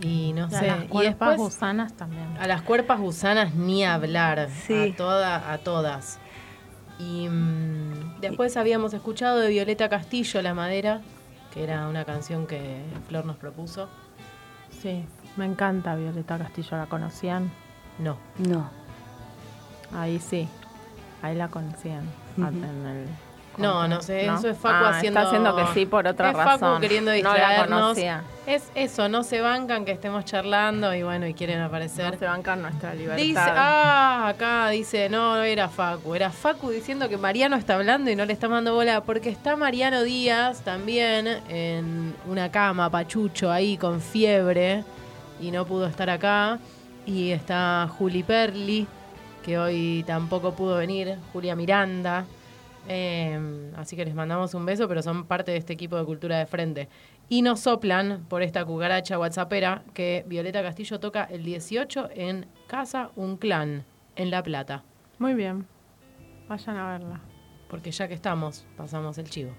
Speaker 2: y no
Speaker 5: Y a
Speaker 2: sé.
Speaker 5: las
Speaker 2: y
Speaker 5: cuerpas
Speaker 2: después
Speaker 5: gusanas también.
Speaker 2: a las cuerpas gusanas ni hablar.
Speaker 4: Sí.
Speaker 2: A, toda, a todas. Y mm, después habíamos escuchado de Violeta Castillo, La Madera, que era una canción que Flor nos propuso.
Speaker 5: Sí, me encanta Violeta Castillo, ¿la conocían?
Speaker 2: No.
Speaker 4: No.
Speaker 5: Ahí sí, ahí la conocían.
Speaker 4: Ujú.
Speaker 5: en el
Speaker 2: No, no sé, eso es Facu
Speaker 5: Ah,
Speaker 2: haciendo.
Speaker 5: Está haciendo que sí por otra
Speaker 2: es
Speaker 5: razón.
Speaker 2: Facu queriendo
Speaker 5: No la
Speaker 2: distraernos.
Speaker 5: conocía.
Speaker 2: es eso, no se bancan que estemos charlando y bueno, y quieren aparecer.
Speaker 5: No se bancan nuestra libertad.
Speaker 2: Dice, ah, acá dice, no, no era Facu, era Facu diciendo que Mariano está hablando y no le está dando bola, porque está Mariano Díaz también en una cama, pachucho, ahí con fiebre, y no pudo estar acá. Y está Juli Perli, que hoy tampoco pudo venir, Julia Miranda. Eh, así que les mandamos un beso, pero son parte de este equipo de Cultura de Frente. Y nos soplan por esta cucaracha whatsappera que Violeta Castillo toca el 18 en Casa Un Clan, en La Plata.
Speaker 5: Muy bien, vayan a verla.
Speaker 2: Porque ya que estamos, pasamos el chivo.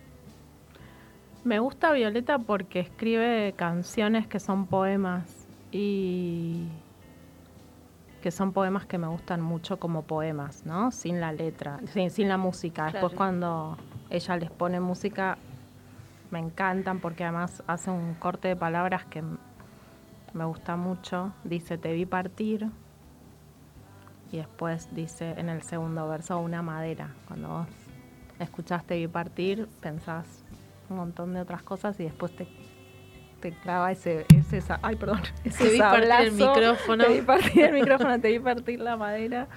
Speaker 5: Me gusta Violeta porque escribe canciones que son poemas y que son poemas que me gustan mucho como poemas, ¿no? Sin la letra, sin, sin la música. Después
Speaker 4: Claro.
Speaker 5: cuando ella les pone música me encantan porque además hace un corte de palabras que me gusta mucho. Dice, te vi partir. Y después dice en el segundo verso, una madera. Cuando vos escuchaste vi partir, pensás un montón de otras cosas y después te, te clava ese, ese sa- ay perdón, ese
Speaker 2: Te vi partir el micrófono.
Speaker 5: Te vi partir el micrófono, te vi partir la madera.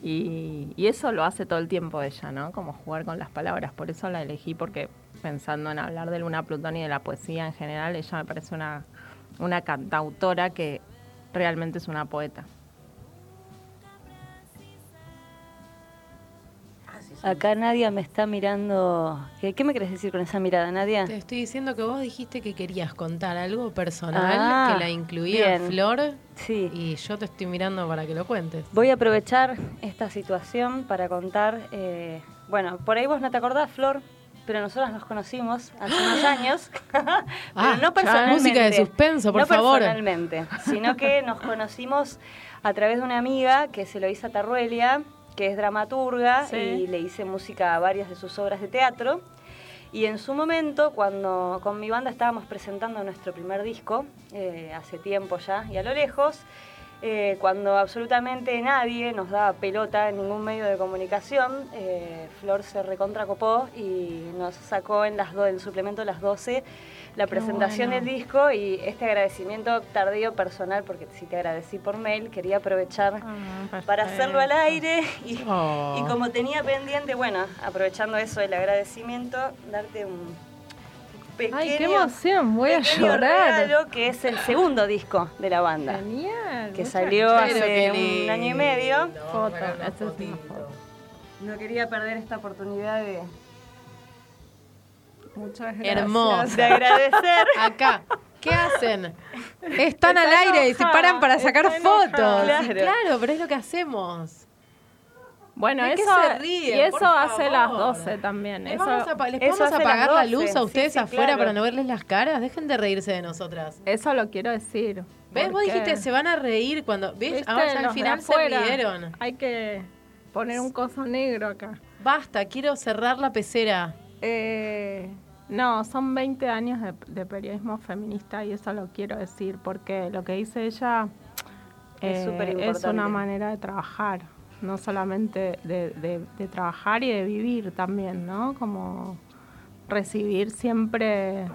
Speaker 5: Y, y eso lo hace todo el tiempo ella, ¿no? Como jugar con las palabras. Por eso la elegí, porque pensando en hablar de Luna Plutón y de la poesía en general, ella me parece una, una cantautora que realmente es una poeta.
Speaker 4: Acá Nadia me está mirando. ¿Qué, qué me querés decir con esa mirada, Nadia?
Speaker 2: Te estoy diciendo que vos dijiste que querías contar algo personal
Speaker 4: Ah,
Speaker 2: que la incluía
Speaker 4: bien.
Speaker 2: Flor
Speaker 4: Sí.
Speaker 2: y yo te estoy mirando para que lo cuentes.
Speaker 4: Voy a aprovechar esta situación para contar. eh, bueno, por ahí vos no te acordás, Flor, pero nosotros nos conocimos hace unos años. pero
Speaker 2: Ah,
Speaker 4: no personalmente.
Speaker 2: música de suspenso, por
Speaker 4: no
Speaker 2: favor.
Speaker 4: personalmente, sino que nos conocimos a través de una amiga que se lo hizo a Tarruelia, que es dramaturga,
Speaker 5: Sí.
Speaker 4: y le hice música a varias de sus obras de teatro. Y en su momento, cuando con mi banda estábamos presentando nuestro primer disco, eh, hace tiempo ya y a lo lejos, eh, cuando absolutamente nadie nos daba pelota en ningún medio de comunicación, eh, Flor se recontracopó y nos sacó en las do- el suplemento de las 12 la presentación
Speaker 5: bueno.
Speaker 4: del disco y este agradecimiento tardío personal, porque si te agradecí por mail, quería aprovechar para hacerlo al aire y,
Speaker 2: Oh.
Speaker 4: y como tenía pendiente, bueno, aprovechando eso el agradecimiento, darte un pequeño,
Speaker 5: Ay, qué emoción, voy a llorar.
Speaker 4: regalo que es el segundo disco de la banda,
Speaker 5: Genial.
Speaker 4: que salió hace un año y medio.
Speaker 5: Foto,
Speaker 2: fotito.
Speaker 5: foto.
Speaker 4: No quería perder esta oportunidad de,
Speaker 5: Muchas gracias.
Speaker 2: Hermoso.
Speaker 4: de agradecer.
Speaker 2: Acá. ¿Qué hacen? Están al aire y se paran para sacar fotos. Sí,
Speaker 4: Claro.
Speaker 2: Pero es lo que hacemos.
Speaker 5: Bueno,
Speaker 2: ¿De qué
Speaker 5: eso,
Speaker 2: se ríen,
Speaker 5: y eso hace las
Speaker 2: favor?
Speaker 5: 12 también.
Speaker 2: ¿Les,
Speaker 5: Eso,
Speaker 2: vamos a, les
Speaker 4: eso
Speaker 2: apagar la
Speaker 4: 12,
Speaker 2: luz a ustedes
Speaker 4: sí,
Speaker 2: afuera
Speaker 4: claro.
Speaker 2: para no verles las caras? Dejen de reírse de nosotras.
Speaker 5: eso lo quiero decir.
Speaker 2: ¿Ves? Vos dijiste se van a reír cuando. ¿Ves?
Speaker 5: ¿viste?
Speaker 2: Ahora al final se rieron.
Speaker 5: Hay que poner un coso negro acá.
Speaker 2: Basta, quiero cerrar la pecera.
Speaker 5: Eh, No, son 20 años de, de periodismo feminista y eso lo quiero decir porque lo que dice ella
Speaker 4: Es
Speaker 5: eh, es una manera de trabajar, no solamente de, de- de trabajar y de vivir también, ¿no? Como recibir siempre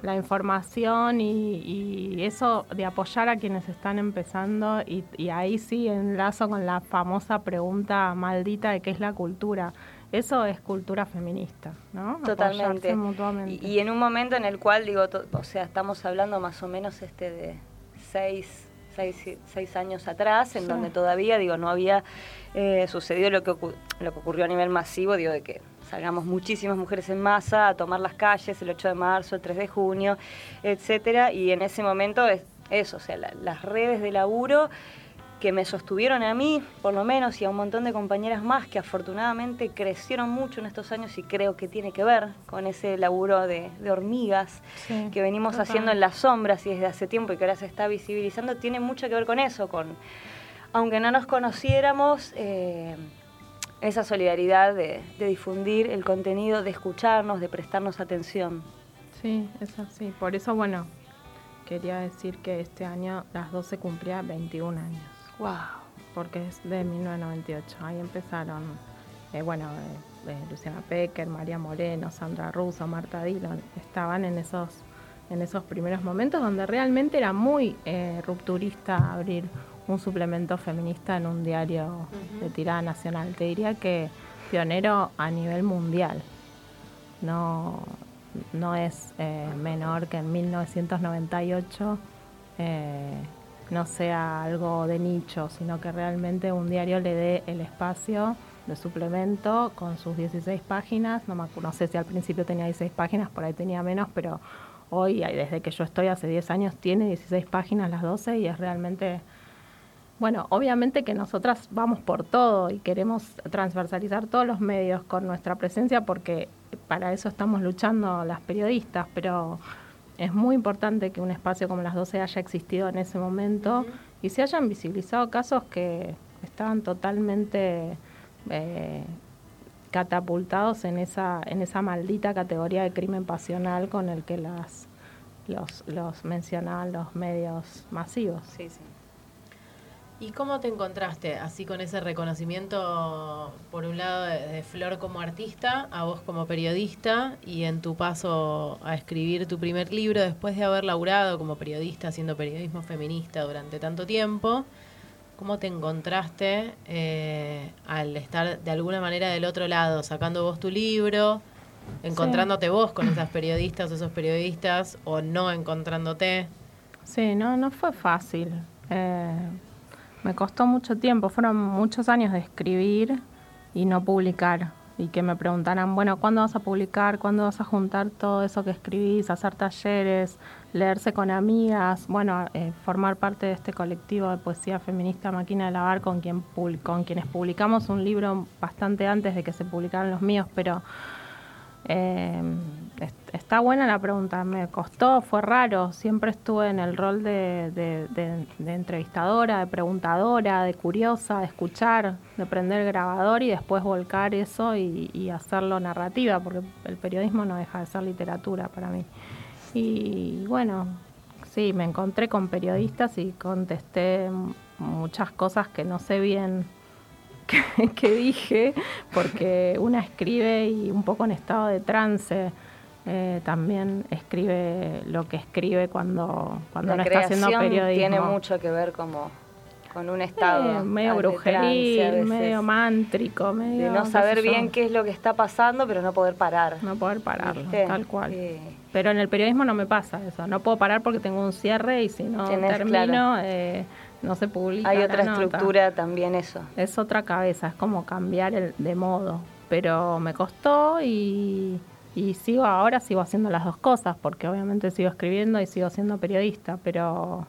Speaker 5: la información y, y eso de apoyar a quienes están empezando y, y ahí sí enlazo con la famosa pregunta maldita de qué es la cultura. Eso es cultura feminista, ¿no?
Speaker 4: Totalmente.
Speaker 5: Mutuamente.
Speaker 4: Y, y en un momento en el cual, digo, to- o sea, estamos hablando más o menos este de seis, seis, seis años atrás, en
Speaker 5: Sí.
Speaker 4: donde todavía, digo, no había eh, sucedido lo que, lo que ocurrió a nivel masivo, digo, de que salgamos muchísimas mujeres en masa a tomar las calles el 8 de marzo, el 3 de junio, etcétera, y en ese momento es eso, o sea, la- las redes de laburo que me sostuvieron a mí, por lo menos, y a un montón de compañeras más que afortunadamente crecieron mucho en estos años y creo que tiene que ver con ese laburo de, de hormigas
Speaker 5: Sí,
Speaker 4: que venimos
Speaker 5: total.
Speaker 4: haciendo en las sombras y desde hace tiempo y que ahora se está visibilizando, tiene mucho que ver con eso, con aunque no nos conociéramos, eh, esa solidaridad de, de difundir el contenido, de escucharnos, de prestarnos atención.
Speaker 5: Sí, es así. Por eso, bueno, quería decir que este año las 12 cumplía 21 años.
Speaker 4: Wow.
Speaker 5: porque es de 1998. Ahí empezaron, eh, bueno, eh, eh, Luciana Pecker, María Moreno, Sandra Russo, Marta Dillon, estaban en esos, en esos primeros momentos donde realmente era muy rupturista abrir un suplemento feminista en un diario de tirada nacional. Te diría que pionero a nivel mundial. No, no es eh, menor que en 1998 eh, no sea algo de nicho, sino que realmente un diario le dé el espacio de suplemento con sus 16 páginas. No, me no sé si al principio tenía 16 páginas, por ahí tenía menos, pero hoy, desde que yo estoy hace 10 años, tiene 16 páginas las 12 y es realmente... Bueno, obviamente que nosotras vamos por todo y queremos transversalizar todos los medios con nuestra presencia porque para eso estamos luchando las periodistas, pero es muy importante que un espacio como las 12 haya existido en ese momento y se hayan visibilizado casos que estaban totalmente eh, catapultados en esa, en esa maldita categoría de crimen pasional con el que las, los, los mencionaban los medios masivos.
Speaker 4: Sí, sí.
Speaker 2: ¿Y cómo te encontraste así con ese reconocimiento, por un lado, de, de Flor como artista, a vos como periodista, y en tu paso a escribir tu primer libro después de haber laburado como periodista, haciendo periodismo feminista durante tanto tiempo? ¿Cómo te encontraste eh, al estar de alguna manera del otro lado, sacando vos tu libro, encontrándote vos con esas periodistas o esos periodistas, o no encontrándote?
Speaker 5: Sí, no, no fue fácil. Eh, me costó mucho tiempo, fueron muchos años de escribir y no publicar. Y que me preguntaran, bueno, ¿cuándo vas a publicar? ¿Cuándo vas a juntar todo eso que escribís? Hacer talleres, leerse con amigas, bueno, eh, formar parte de este colectivo de poesía feminista Máquina de Lavar con, quien, con quienes publicamos un libro bastante antes de que se publicaran los míos, pero eh, está buena la pregunta, me costó, fue raro, siempre estuve en el rol de, entrevistadora, de preguntadora, de curiosa, de escuchar, de prender grabador y después volcar eso y, hacerlo narrativa, porque el periodismo no deja de ser literatura para mí. Y bueno, sí, me encontré con periodistas y contesté muchas cosas que no sé bien que, que dije, porque una escribe y un poco en estado de trance. Eh, también escribe lo que escribe cuando, cuando
Speaker 4: La
Speaker 5: no está haciendo periodismo.
Speaker 4: tiene mucho que ver como con un
Speaker 5: Eh,
Speaker 4: estado
Speaker 5: medio
Speaker 4: de
Speaker 5: brujeril, medio mántrico,
Speaker 4: de
Speaker 5: medio...
Speaker 4: no
Speaker 5: qué
Speaker 4: saber
Speaker 5: sé
Speaker 4: bien qué es lo que está pasando, pero no poder parar.
Speaker 5: No poder pararlo,
Speaker 4: ¿Viste?
Speaker 5: tal cual. Pero en el periodismo no me pasa eso. No puedo parar porque tengo un cierre y si no
Speaker 4: Tenés,
Speaker 5: termino,
Speaker 4: claro.
Speaker 5: eh, no se publica.
Speaker 4: hay otra
Speaker 5: nota.
Speaker 4: estructura también eso.
Speaker 5: Es otra cabeza, es como cambiar el, de modo. Pero me costó y, y sigo ahora, sigo haciendo las dos cosas, porque obviamente sigo escribiendo y sigo siendo periodista, pero,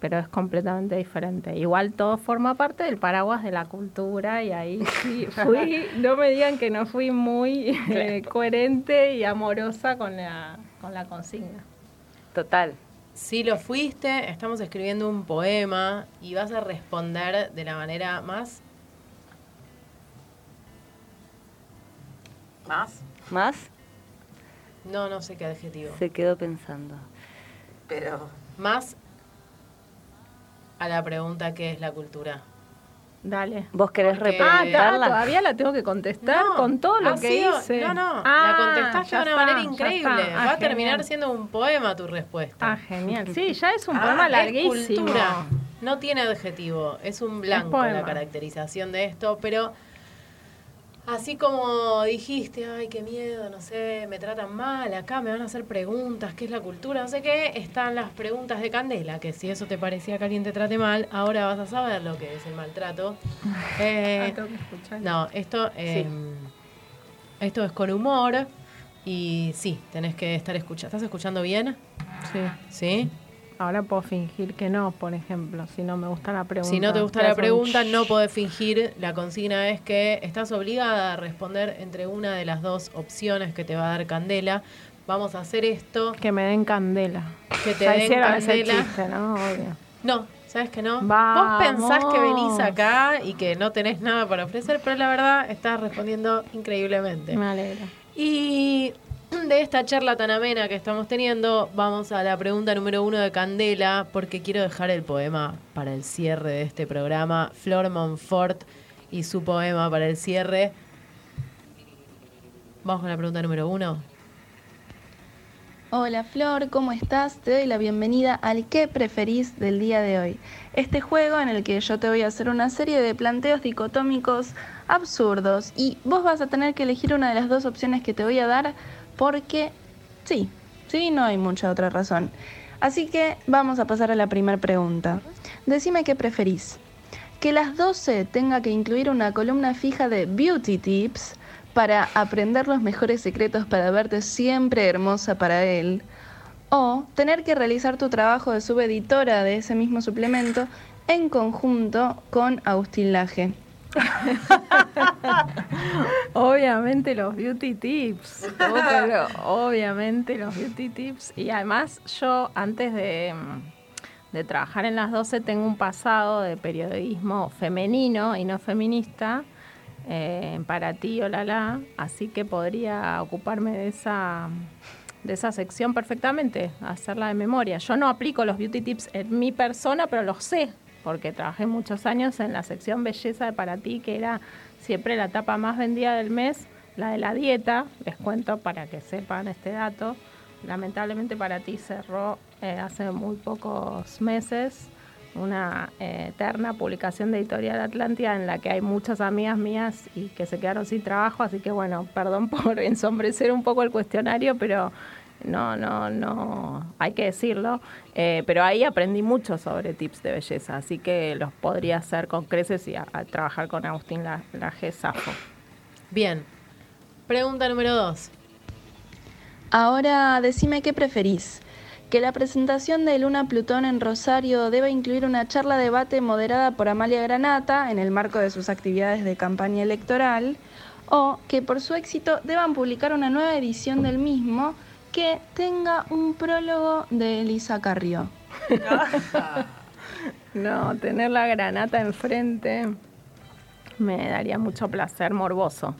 Speaker 5: pero es completamente diferente. Igual todo forma parte del paraguas de la cultura y ahí sí fui, no me digan que no fui muy eh, coherente y amorosa con la, con la consigna.
Speaker 4: Total.
Speaker 2: Si lo fuiste, estamos escribiendo un poema y vas a responder de la manera más
Speaker 3: ¿Más?
Speaker 4: ¿Más?
Speaker 2: No, no sé qué adjetivo.
Speaker 4: Se quedó pensando.
Speaker 3: Pero
Speaker 2: Más a la pregunta ¿qué es la cultura?
Speaker 5: Dale.
Speaker 4: ¿Vos querés
Speaker 2: Porque-
Speaker 5: Ah, todavía la tengo que contestar
Speaker 2: No,
Speaker 5: con todo lo que
Speaker 2: sido-
Speaker 5: hice.
Speaker 2: No, no,
Speaker 5: Ah,
Speaker 2: la contestaste de una
Speaker 5: está,
Speaker 2: manera increíble.
Speaker 5: Ah,
Speaker 2: Va a terminar siendo un poema tu respuesta.
Speaker 5: Ah, genial. Sí, ya es un
Speaker 2: Ah,
Speaker 5: poema
Speaker 2: es
Speaker 5: larguísimo.
Speaker 2: cultura. No tiene adjetivo, es un blanco la
Speaker 5: poema.
Speaker 2: caracterización de esto, pero así como dijiste, ay, qué miedo, no sé, me tratan mal, acá me van a hacer preguntas, ¿qué es la cultura? No sé qué, están las preguntas de Candela, que si eso te parecía que alguien te trate mal, ahora vas a saber lo que es el maltrato. Eh,
Speaker 5: Ah,
Speaker 2: no, esto, eh, esto es con humor y sí, tenés que estar escuchando. ¿Estás escuchando bien?
Speaker 5: Sí.
Speaker 2: ¿Sí?
Speaker 5: Ahora puedo fingir que no, por ejemplo, si no me gusta la pregunta.
Speaker 2: Si no te gusta la
Speaker 5: un
Speaker 2: pregunta, no podés fingir. La consigna es que estás obligada a responder entre una de las dos opciones que te va a dar Candela. Vamos a hacer esto.
Speaker 5: Que me den candela.
Speaker 2: Que te den
Speaker 5: ese
Speaker 2: candela.
Speaker 5: chiste, ¿no? Obvio.
Speaker 2: No, ¿sabes que no?
Speaker 5: Vamos.
Speaker 2: Vos pensás que venís acá y que no tenés nada para ofrecer, pero la verdad estás respondiendo increíblemente.
Speaker 5: Me alegra.
Speaker 2: Y de esta charla tan amena que estamos teniendo, vamos a la pregunta número uno de Candela, porque quiero dejar el poema para el cierre de este programa. Flor Monfort y su poema para el cierre. Vamos con la pregunta número uno.
Speaker 7: Hola Flor, ¿cómo estás? Te doy la bienvenida al ¿Qué preferís del día de hoy? Este juego en el que yo te voy a hacer una serie de planteos dicotómicos absurdos y vos vas a tener que elegir una de las dos opciones que te voy a dar porque sí, sí, no hay mucha otra razón. Así que vamos a pasar a la primera pregunta. Decime qué preferís. Que las 12 tenga que incluir una columna fija de beauty tips para aprender los mejores secretos para verte siempre hermosa para él. O tener que realizar tu trabajo de subeditora de ese mismo suplemento en conjunto con Agustín Laje.
Speaker 5: Obviamente los beauty tips. Obviamente los beauty tips. Y además yo antes de, mm, de trabajar en las 12 tengo un pasado de periodismo femenino y no feminista. eh, para ti, la así que podría ocuparme de esa, de esa sección perfectamente, hacerla de memoria. Yo no aplico los beauty tips en mi persona, pero los sé, porque trabajé muchos años en la sección belleza de para ti, que era siempre la etapa más vendida del mes, la de la dieta, les cuento para que sepan este dato. Lamentablemente para ti cerró eh, hace muy pocos meses una eh, eterna publicación de Editorial Atlántida en la que hay muchas amigas mías y que se quedaron sin trabajo, así que bueno, perdón por ensombrecer un poco el cuestionario, pero no, no, no, hay que decirlo. Eh, pero ahí aprendí mucho sobre tips de belleza, así que los podría hacer con creces y a, a trabajar con Agustín La- Laje Safo.
Speaker 2: Bien. Pregunta número dos.
Speaker 7: Ahora decime qué preferís. Que la presentación de Luna Plutón en Rosario deba incluir una charla debate moderada por Amalia Granata en el marco de sus actividades de campaña electoral, o que por su éxito deban publicar una nueva edición del mismo que tenga un prólogo de Elisa Carrió.
Speaker 5: No, tener la granata enfrente me daría mucho placer morboso.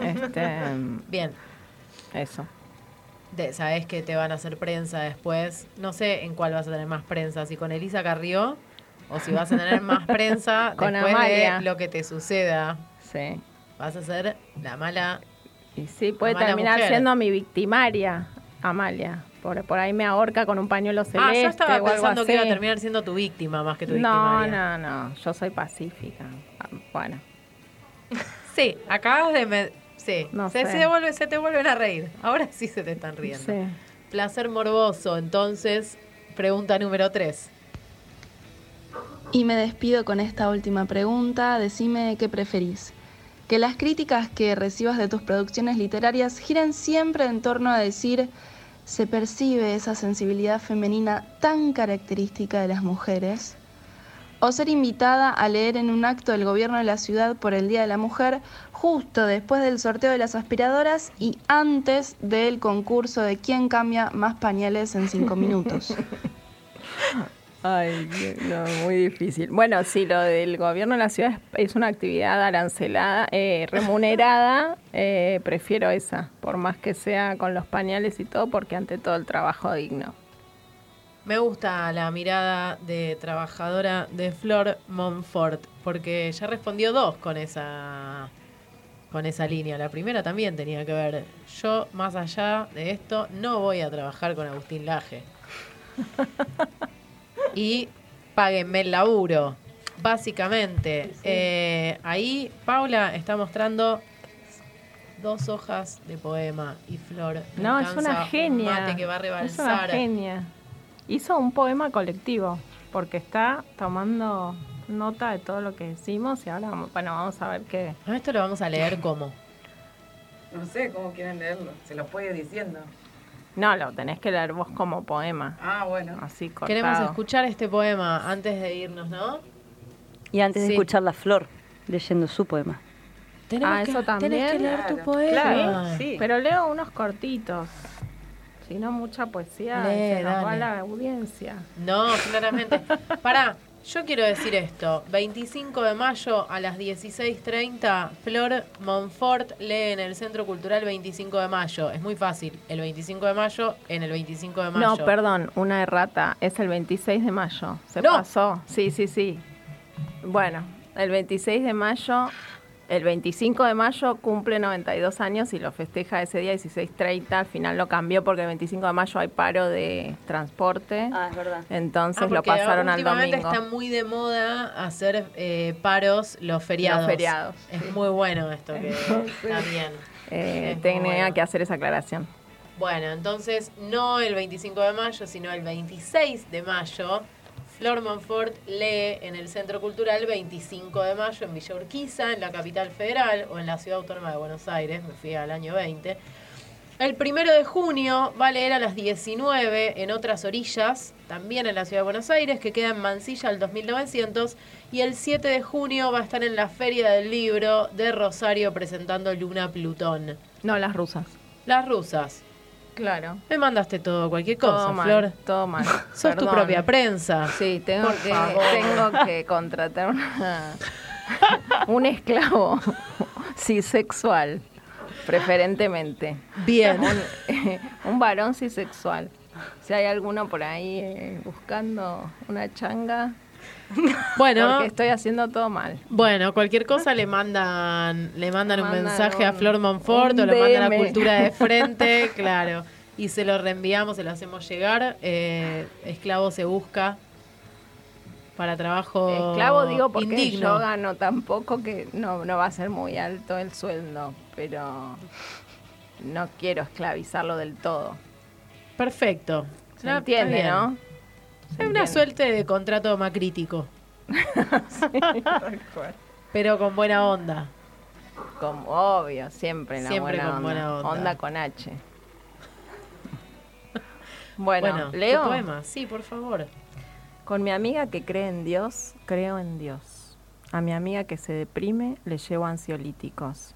Speaker 5: Este,
Speaker 2: Bien.
Speaker 5: eso.
Speaker 2: De, Sabés que te van a hacer prensa después. No sé en cuál vas a tener más prensa, si con Elisa Carrió o si vas a tener más prensa
Speaker 5: Con
Speaker 2: después
Speaker 5: Amalia.
Speaker 2: de lo que te suceda.
Speaker 5: Sí.
Speaker 2: Vas a ser la mala.
Speaker 5: Y sí, puede terminar
Speaker 2: mujer.
Speaker 5: siendo mi victimaria, Amalia. Por, por ahí me ahorca con un pañuelo celeste.
Speaker 2: Ah, yo estaba
Speaker 5: o algo
Speaker 2: pensando que iba a terminar siendo tu víctima más que tu
Speaker 5: No,
Speaker 2: victimaria.
Speaker 5: no, no. Yo soy pacífica. Bueno,
Speaker 2: Sí, acabas de. me- Sí,
Speaker 5: No
Speaker 2: se,
Speaker 5: sé.
Speaker 2: se vuelve- se te vuelven a reír. Ahora sí se te están riendo.
Speaker 5: sí.
Speaker 2: Placer morboso. Entonces, pregunta número tres.
Speaker 7: Y me despido con esta última pregunta. Decime qué preferís. Que las críticas que recibas de tus producciones literarias giren siempre en torno a decir se percibe esa sensibilidad femenina tan característica de las mujeres. O ser invitada a leer en un acto del gobierno de la ciudad por el Día de la Mujer justo después del sorteo de las aspiradoras y antes del concurso de quién cambia más pañales en cinco minutos.
Speaker 5: Ay, no, muy difícil. Bueno, sí, lo del gobierno de la ciudad es, una actividad arancelada, eh, remunerada. eh, prefiero esa, por más que sea con los pañales y todo, porque ante todo el trabajo digno.
Speaker 2: Me gusta la mirada de trabajadora de Flor Monfort, porque ya respondió dos con esa con esa línea. La primera también tenía que ver. Yo, más allá de esto, no voy a trabajar con Agustín Laje. y páguenme el laburo. Básicamente, Eh, ahí Paula está mostrando dos hojas de poema y Flor. me
Speaker 5: No, es una
Speaker 2: un
Speaker 5: genia.
Speaker 2: mate que va a
Speaker 5: Es una
Speaker 2: rebalsar.
Speaker 5: genia. Hizo un poema colectivo, porque está tomando nota de todo lo que decimos y ahora, vamos- bueno, vamos a ver qué.
Speaker 2: Ah, Esto lo vamos a leer como.
Speaker 3: No sé cómo quieren leerlo. Se lo puede diciendo.
Speaker 5: No, lo tenés que leer vos como poema,
Speaker 3: Ah, bueno.
Speaker 5: así cortado.
Speaker 2: Queremos escuchar este poema antes de irnos, ¿no?
Speaker 4: Y antes de escuchar la flor leyendo su poema.
Speaker 2: Tenemos
Speaker 5: Ah,
Speaker 2: que,
Speaker 5: eso también.
Speaker 2: Tenés que leer tu
Speaker 3: Claro,
Speaker 2: poema.
Speaker 5: Claro,
Speaker 3: Sí.
Speaker 5: Pero leo unos cortitos. Si no, mucha poesía
Speaker 2: Lee,
Speaker 5: se nos va
Speaker 2: dale.
Speaker 5: la audiencia.
Speaker 2: No, claramente. Pará, yo quiero decir esto. 25 de mayo a las 16.30, Flor Monfort lee en el Centro Cultural 25 de mayo. Es muy fácil. El 25 de mayo en el 25 de mayo.
Speaker 5: No, perdón, una errata. Es el 26 de mayo. Se
Speaker 2: No.
Speaker 5: pasó. Sí, sí, sí. Bueno, el 26 de mayo, el 25 de mayo cumple 92 años y lo festeja ese día 16.30. Al final lo cambió porque el 25 de mayo hay paro de transporte.
Speaker 4: Ah, es verdad.
Speaker 5: Entonces
Speaker 2: Ah,
Speaker 5: lo pasaron al
Speaker 2: últimamente
Speaker 5: domingo.
Speaker 2: está muy de moda hacer eh, paros los feriados.
Speaker 5: Los feriados.
Speaker 2: Es muy bueno esto que está bien.
Speaker 5: Eh,
Speaker 2: Es
Speaker 5: tenía
Speaker 2: bueno.
Speaker 5: que hacer esa aclaración.
Speaker 2: Bueno, entonces no el 25 de mayo, sino el 26 de mayo, Flor Monfort lee en el Centro Cultural 25 de mayo en Villa Urquiza, en la capital federal o en la ciudad autónoma de Buenos Aires, me fui al año 20. El primero de junio va a leer a las 19 en otras orillas, también en la ciudad de Buenos Aires, que queda en Mansilla al 2900. Y el 7 de junio va a estar en la Feria del Libro de Rosario presentando Luna Plutón.
Speaker 5: No, las rusas.
Speaker 2: Las rusas.
Speaker 5: Claro.
Speaker 2: Me mandaste todo, cualquier cosa,
Speaker 5: todo mal,
Speaker 2: Flor.
Speaker 5: todo mal.
Speaker 2: Sos tu
Speaker 5: Perdón.
Speaker 2: propia prensa.
Speaker 5: Sí, tengo
Speaker 2: Por
Speaker 5: que,
Speaker 2: favor.
Speaker 5: tengo que contratar una, un esclavo cisexual, preferentemente.
Speaker 2: Bien.
Speaker 5: Un, un varón cisexual. Si hay alguno por ahí eh, buscando una changa,
Speaker 2: Bueno,
Speaker 5: porque estoy haciendo todo mal.
Speaker 2: bueno, cualquier cosa le mandan, le mandan un
Speaker 5: Mandan
Speaker 2: mensaje a Flor Monfort o lo mandan a. Cultura de Frente, claro. Y se lo reenviamos, se lo hacemos llegar. Eh, esclavo se busca para trabajo
Speaker 5: Esclavo digo porque
Speaker 2: indigno.
Speaker 5: yo gano tampoco que no, no va a ser muy alto el sueldo, pero no quiero esclavizarlo del todo.
Speaker 2: Perfecto.
Speaker 5: ¿Se
Speaker 2: No,
Speaker 5: entiende, no?
Speaker 2: Es una suerte de contrato macrítico, pero con buena onda.
Speaker 5: Como obvio, siempre la
Speaker 2: Siempre
Speaker 5: buena,
Speaker 2: con
Speaker 5: onda.
Speaker 2: buena onda.
Speaker 5: con H. Bueno,
Speaker 2: Bueno, ¿tu
Speaker 5: leo.
Speaker 2: poema? Sí, por favor.
Speaker 5: Con mi amiga que cree en Dios, creo en Dios. A mi amiga que se deprime, le llevo ansiolíticos.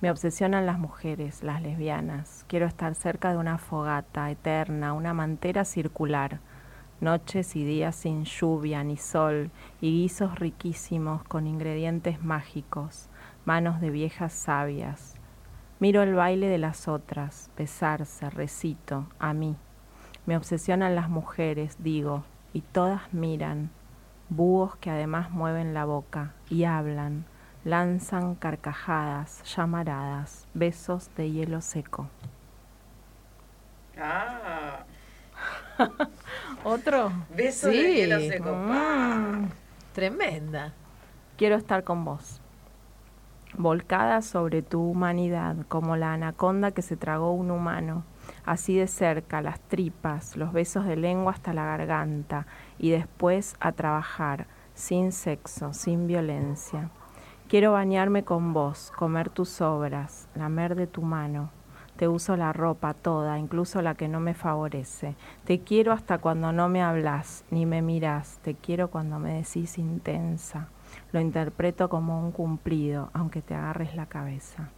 Speaker 5: Me obsesionan las mujeres, las lesbianas. Quiero estar cerca de una fogata eterna, una mantera circular. Noches y días sin lluvia ni sol y guisos riquísimos con ingredientes mágicos, manos de viejas sabias. Miro el baile de las otras, besarse, recito, a mí. Me obsesionan las mujeres, digo, y todas miran, búhos que además mueven la boca y hablan, lanzan carcajadas, llamaradas, besos de hielo seco.
Speaker 3: Ah,
Speaker 5: ¿Otro?
Speaker 3: beso
Speaker 2: Sí.
Speaker 3: de hielo seco.
Speaker 5: Mm.
Speaker 2: Tremenda.
Speaker 5: Quiero estar con vos. Volcada sobre tu humanidad, como la anaconda que se tragó un humano, así de cerca, las tripas, los besos de lengua hasta la garganta, y después a trabajar, sin sexo, sin violencia. Quiero bañarme con vos, comer tus obras, lamer de tu mano. Te uso la ropa toda, incluso la que no me favorece. Te quiero hasta cuando no me hablas ni me miras. Te quiero cuando me decís intensa. Lo interpreto como un cumplido, aunque te agarres la cabeza.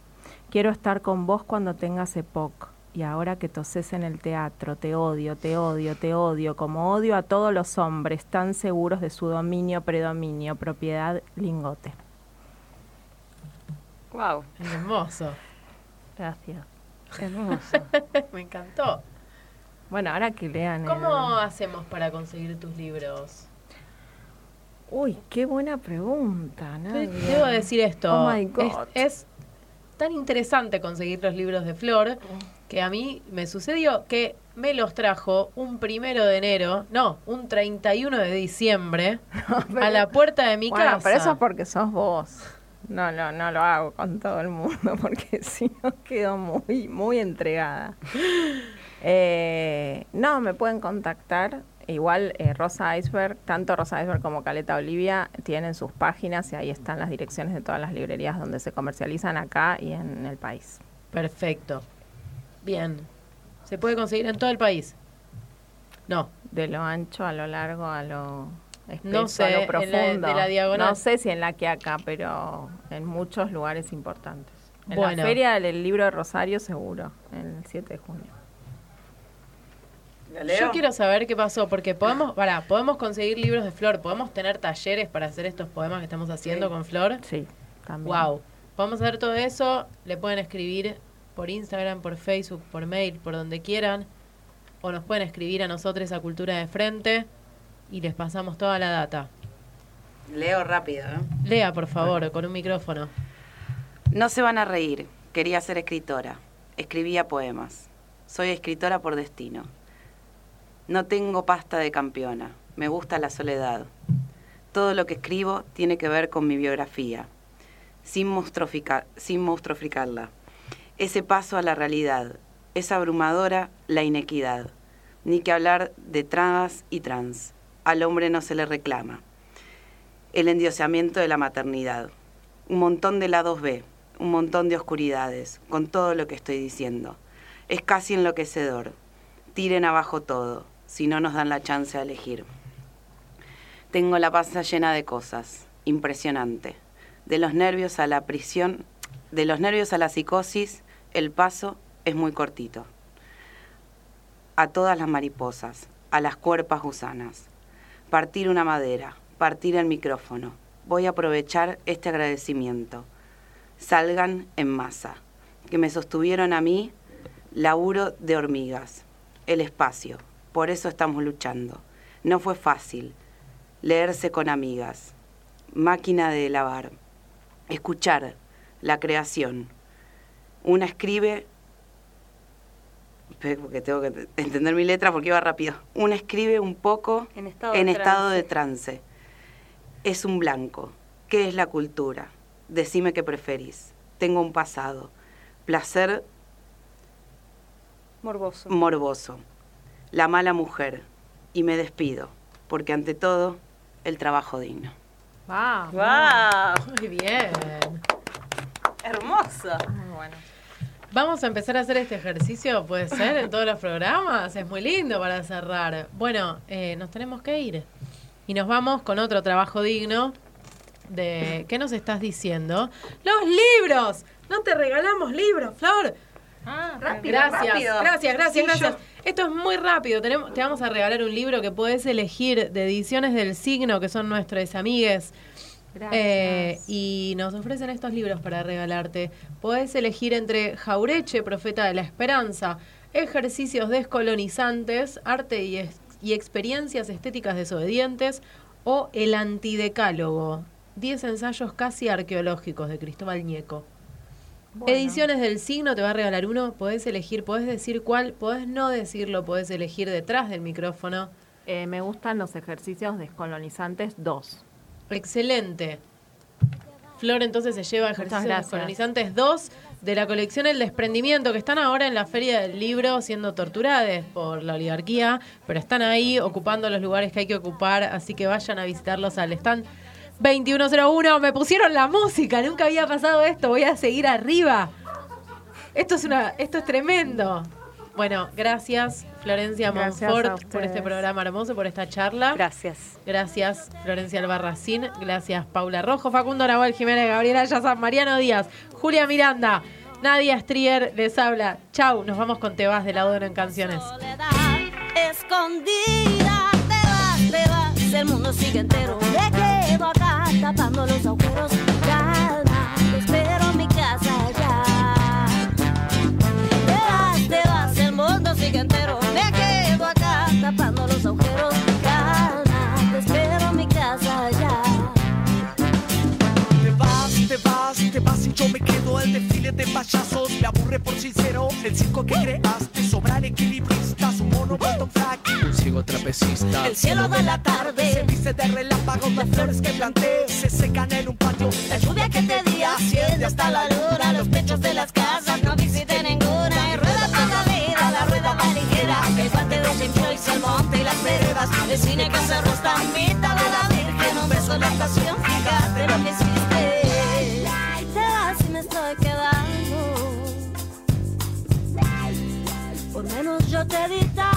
Speaker 5: Quiero estar con vos cuando tengas EPOC, Y ahora que toses en el teatro, te odio, te odio, te odio, como odio a todos los hombres tan seguros de su dominio, predominio, propiedad, lingote.
Speaker 4: Wow,
Speaker 2: Hermoso.
Speaker 5: Gracias.
Speaker 4: Hermoso.
Speaker 2: Me encantó.
Speaker 5: Bueno, ahora que lean. el-
Speaker 2: ¿Cómo hacemos para conseguir tus libros?
Speaker 5: Uy, qué buena pregunta. Nadia.
Speaker 2: Debo decir esto.
Speaker 5: Oh my
Speaker 2: es,
Speaker 5: God.
Speaker 2: es tan interesante conseguir los libros de Flor que a mí me sucedió que me los trajo un primero de enero, no, un 31 de diciembre a la puerta de mi
Speaker 5: bueno,
Speaker 2: casa.
Speaker 5: pero eso es porque sos vos. No, no, no lo hago con todo el mundo porque si no quedo muy, muy entregada. Eh, no, me pueden contactar. Igual eh, Rosa Iceberg, tanto Rosa Iceberg como Caleta Olivia tienen sus páginas y ahí están las direcciones de todas las librerías donde se comercializan acá y en el país.
Speaker 2: Perfecto. Bien. ¿Se puede conseguir en todo el país? No.
Speaker 5: De lo ancho a lo largo a lo espeso,
Speaker 2: No sé,
Speaker 5: a lo
Speaker 2: en la-
Speaker 5: profundo.
Speaker 2: de la diagonal.
Speaker 5: No sé si en la que acá, pero en muchos lugares importantes. En
Speaker 2: Bueno.
Speaker 5: la feria del libro de Rosario seguro, el 7 de junio.
Speaker 2: Yo quiero saber qué pasó, porque podemos, para, podemos conseguir libros de Flor, podemos tener talleres para hacer estos poemas que estamos haciendo
Speaker 3: Sí.
Speaker 2: con Flor.
Speaker 5: Sí, también.
Speaker 2: Wow. Podemos hacer todo eso, le pueden escribir por Instagram, por Facebook, por mail, por donde quieran, o nos pueden escribir a nosotros a Cultura de Frente y les pasamos toda la data.
Speaker 3: Leo rápido. ¿eh?
Speaker 2: Lea, por favor, con un micrófono.
Speaker 3: No se van a reír. Quería ser escritora. Escribía poemas. Soy escritora por destino. No tengo pasta de campeona. Me gusta la soledad. Todo lo que escribo tiene que ver con mi biografía, sin, sin monstruoficarla. Ese paso a la realidad. Es abrumadora la inequidad. Ni que hablar de trans y trans. Al hombre no se le reclama. El endiosamiento de la maternidad un montón de lados B, un montón de oscuridades, con todo lo que estoy diciendo. Es casi enloquecedor. Tiren abajo todo, si no nos dan la chance de elegir. Tengo la panza llena de cosas, impresionante. De los nervios a la prisión, de los nervios a la psicosis, el paso es muy cortito. A todas las mariposas, a las cuerpas gusanas. Partir una madera, partir el micrófono. Voy a aprovechar este agradecimiento. Salgan en masa. Que me sostuvieron a mí, laburo de hormigas. El espacio. Por eso estamos luchando. No fue fácil. Leerse con amigas. Máquina de lavar. Escuchar. La creación. Una escribe porque tengo que entender mi letra porque iba rápido. Una escribe un poco
Speaker 4: En estado
Speaker 3: en
Speaker 4: de
Speaker 3: estado de
Speaker 4: trance.
Speaker 3: Es un blanco. ¿Qué es la cultura? Decime qué preferís. Tengo un pasado. Placer
Speaker 4: Morboso.
Speaker 3: morboso. La mala mujer. Y me despido. Porque ante todo, el trabajo digno.
Speaker 2: Vamos.
Speaker 4: ¡Wow!
Speaker 2: Muy bien.
Speaker 4: Hermoso.
Speaker 5: Muy bueno.
Speaker 2: Vamos a empezar a hacer este ejercicio, puede ser, en todos los programas. Es muy lindo para cerrar. Bueno, eh, nos tenemos que ir. Y nos vamos con otro trabajo digno de... ¿Qué nos estás diciendo? ¡Los libros! No te regalamos libros, Flor.
Speaker 3: Rápido,
Speaker 2: Gracias,
Speaker 3: rápido.
Speaker 2: gracias, gracias,
Speaker 3: Sí,
Speaker 2: gracias.
Speaker 3: yo-
Speaker 2: Esto es muy rápido. Tenemos, te vamos a regalar un libro que puedes elegir de Ediciones del Signo, que son nuestros amigues. Eh, y nos ofrecen estos libros para regalarte. Podés elegir entre Jaureche, Profeta de la Esperanza, Ejercicios descolonizantes, Arte y Experiencias Estéticas Desobedientes o El Antidecálogo, 10 ensayos casi arqueológicos de Cristóbal Ñeco.
Speaker 5: Bueno.
Speaker 2: Ediciones del signo te va a regalar uno, podés elegir, podés decir cuál, podés no decirlo, podés elegir detrás del micrófono.
Speaker 5: Eh, me gustan los ejercicios descolonizantes 2.
Speaker 2: Excelente. Flor entonces se lleva ejercicios colonizantes 2 de la colección El Desprendimiento, que están ahora en la Feria del Libro siendo torturadas por la oligarquía, pero están ahí ocupando los lugares que hay que ocupar, así que vayan a visitarlos al stand 2101. Me pusieron la música, nunca había pasado esto, voy a seguir arriba. Esto es una, esto es tremendo. Bueno, gracias Florencia
Speaker 5: Gracias
Speaker 2: Monfort por este programa hermoso, por esta charla.
Speaker 4: Gracias.
Speaker 2: Gracias, Florencia Albarracín. Gracias, Paula Rojo, Facundo Nahuel Jiménez, Gabriela Yazán, Mariano Díaz, Julia Miranda, Nadia Strier les habla. Chau, nos vamos con Te vas de la en canciones.
Speaker 6: soledad escondida te vas, te vas, el mundo sigue entero. Me quedo acá tapando los agujeros.
Speaker 8: De payasos. Me aburre por sincero el circo que creaste. Sobran equilibristas, un mono Flack y un ciego trapecista.
Speaker 6: El cielo de la tarde.
Speaker 8: Se viste de relámpagos, las flores que planté se secan en un patio.
Speaker 6: La lluvia que te di asciende hasta la luna, los techos de las casas no visité ninguna. Y rueda toda la vida, la rueda más ligera. El guante de Jim Joyce, el monte y las veredas. El cine que cerró esta mitad de la virgen. Un beso en la estación, fíjate lo que yo te di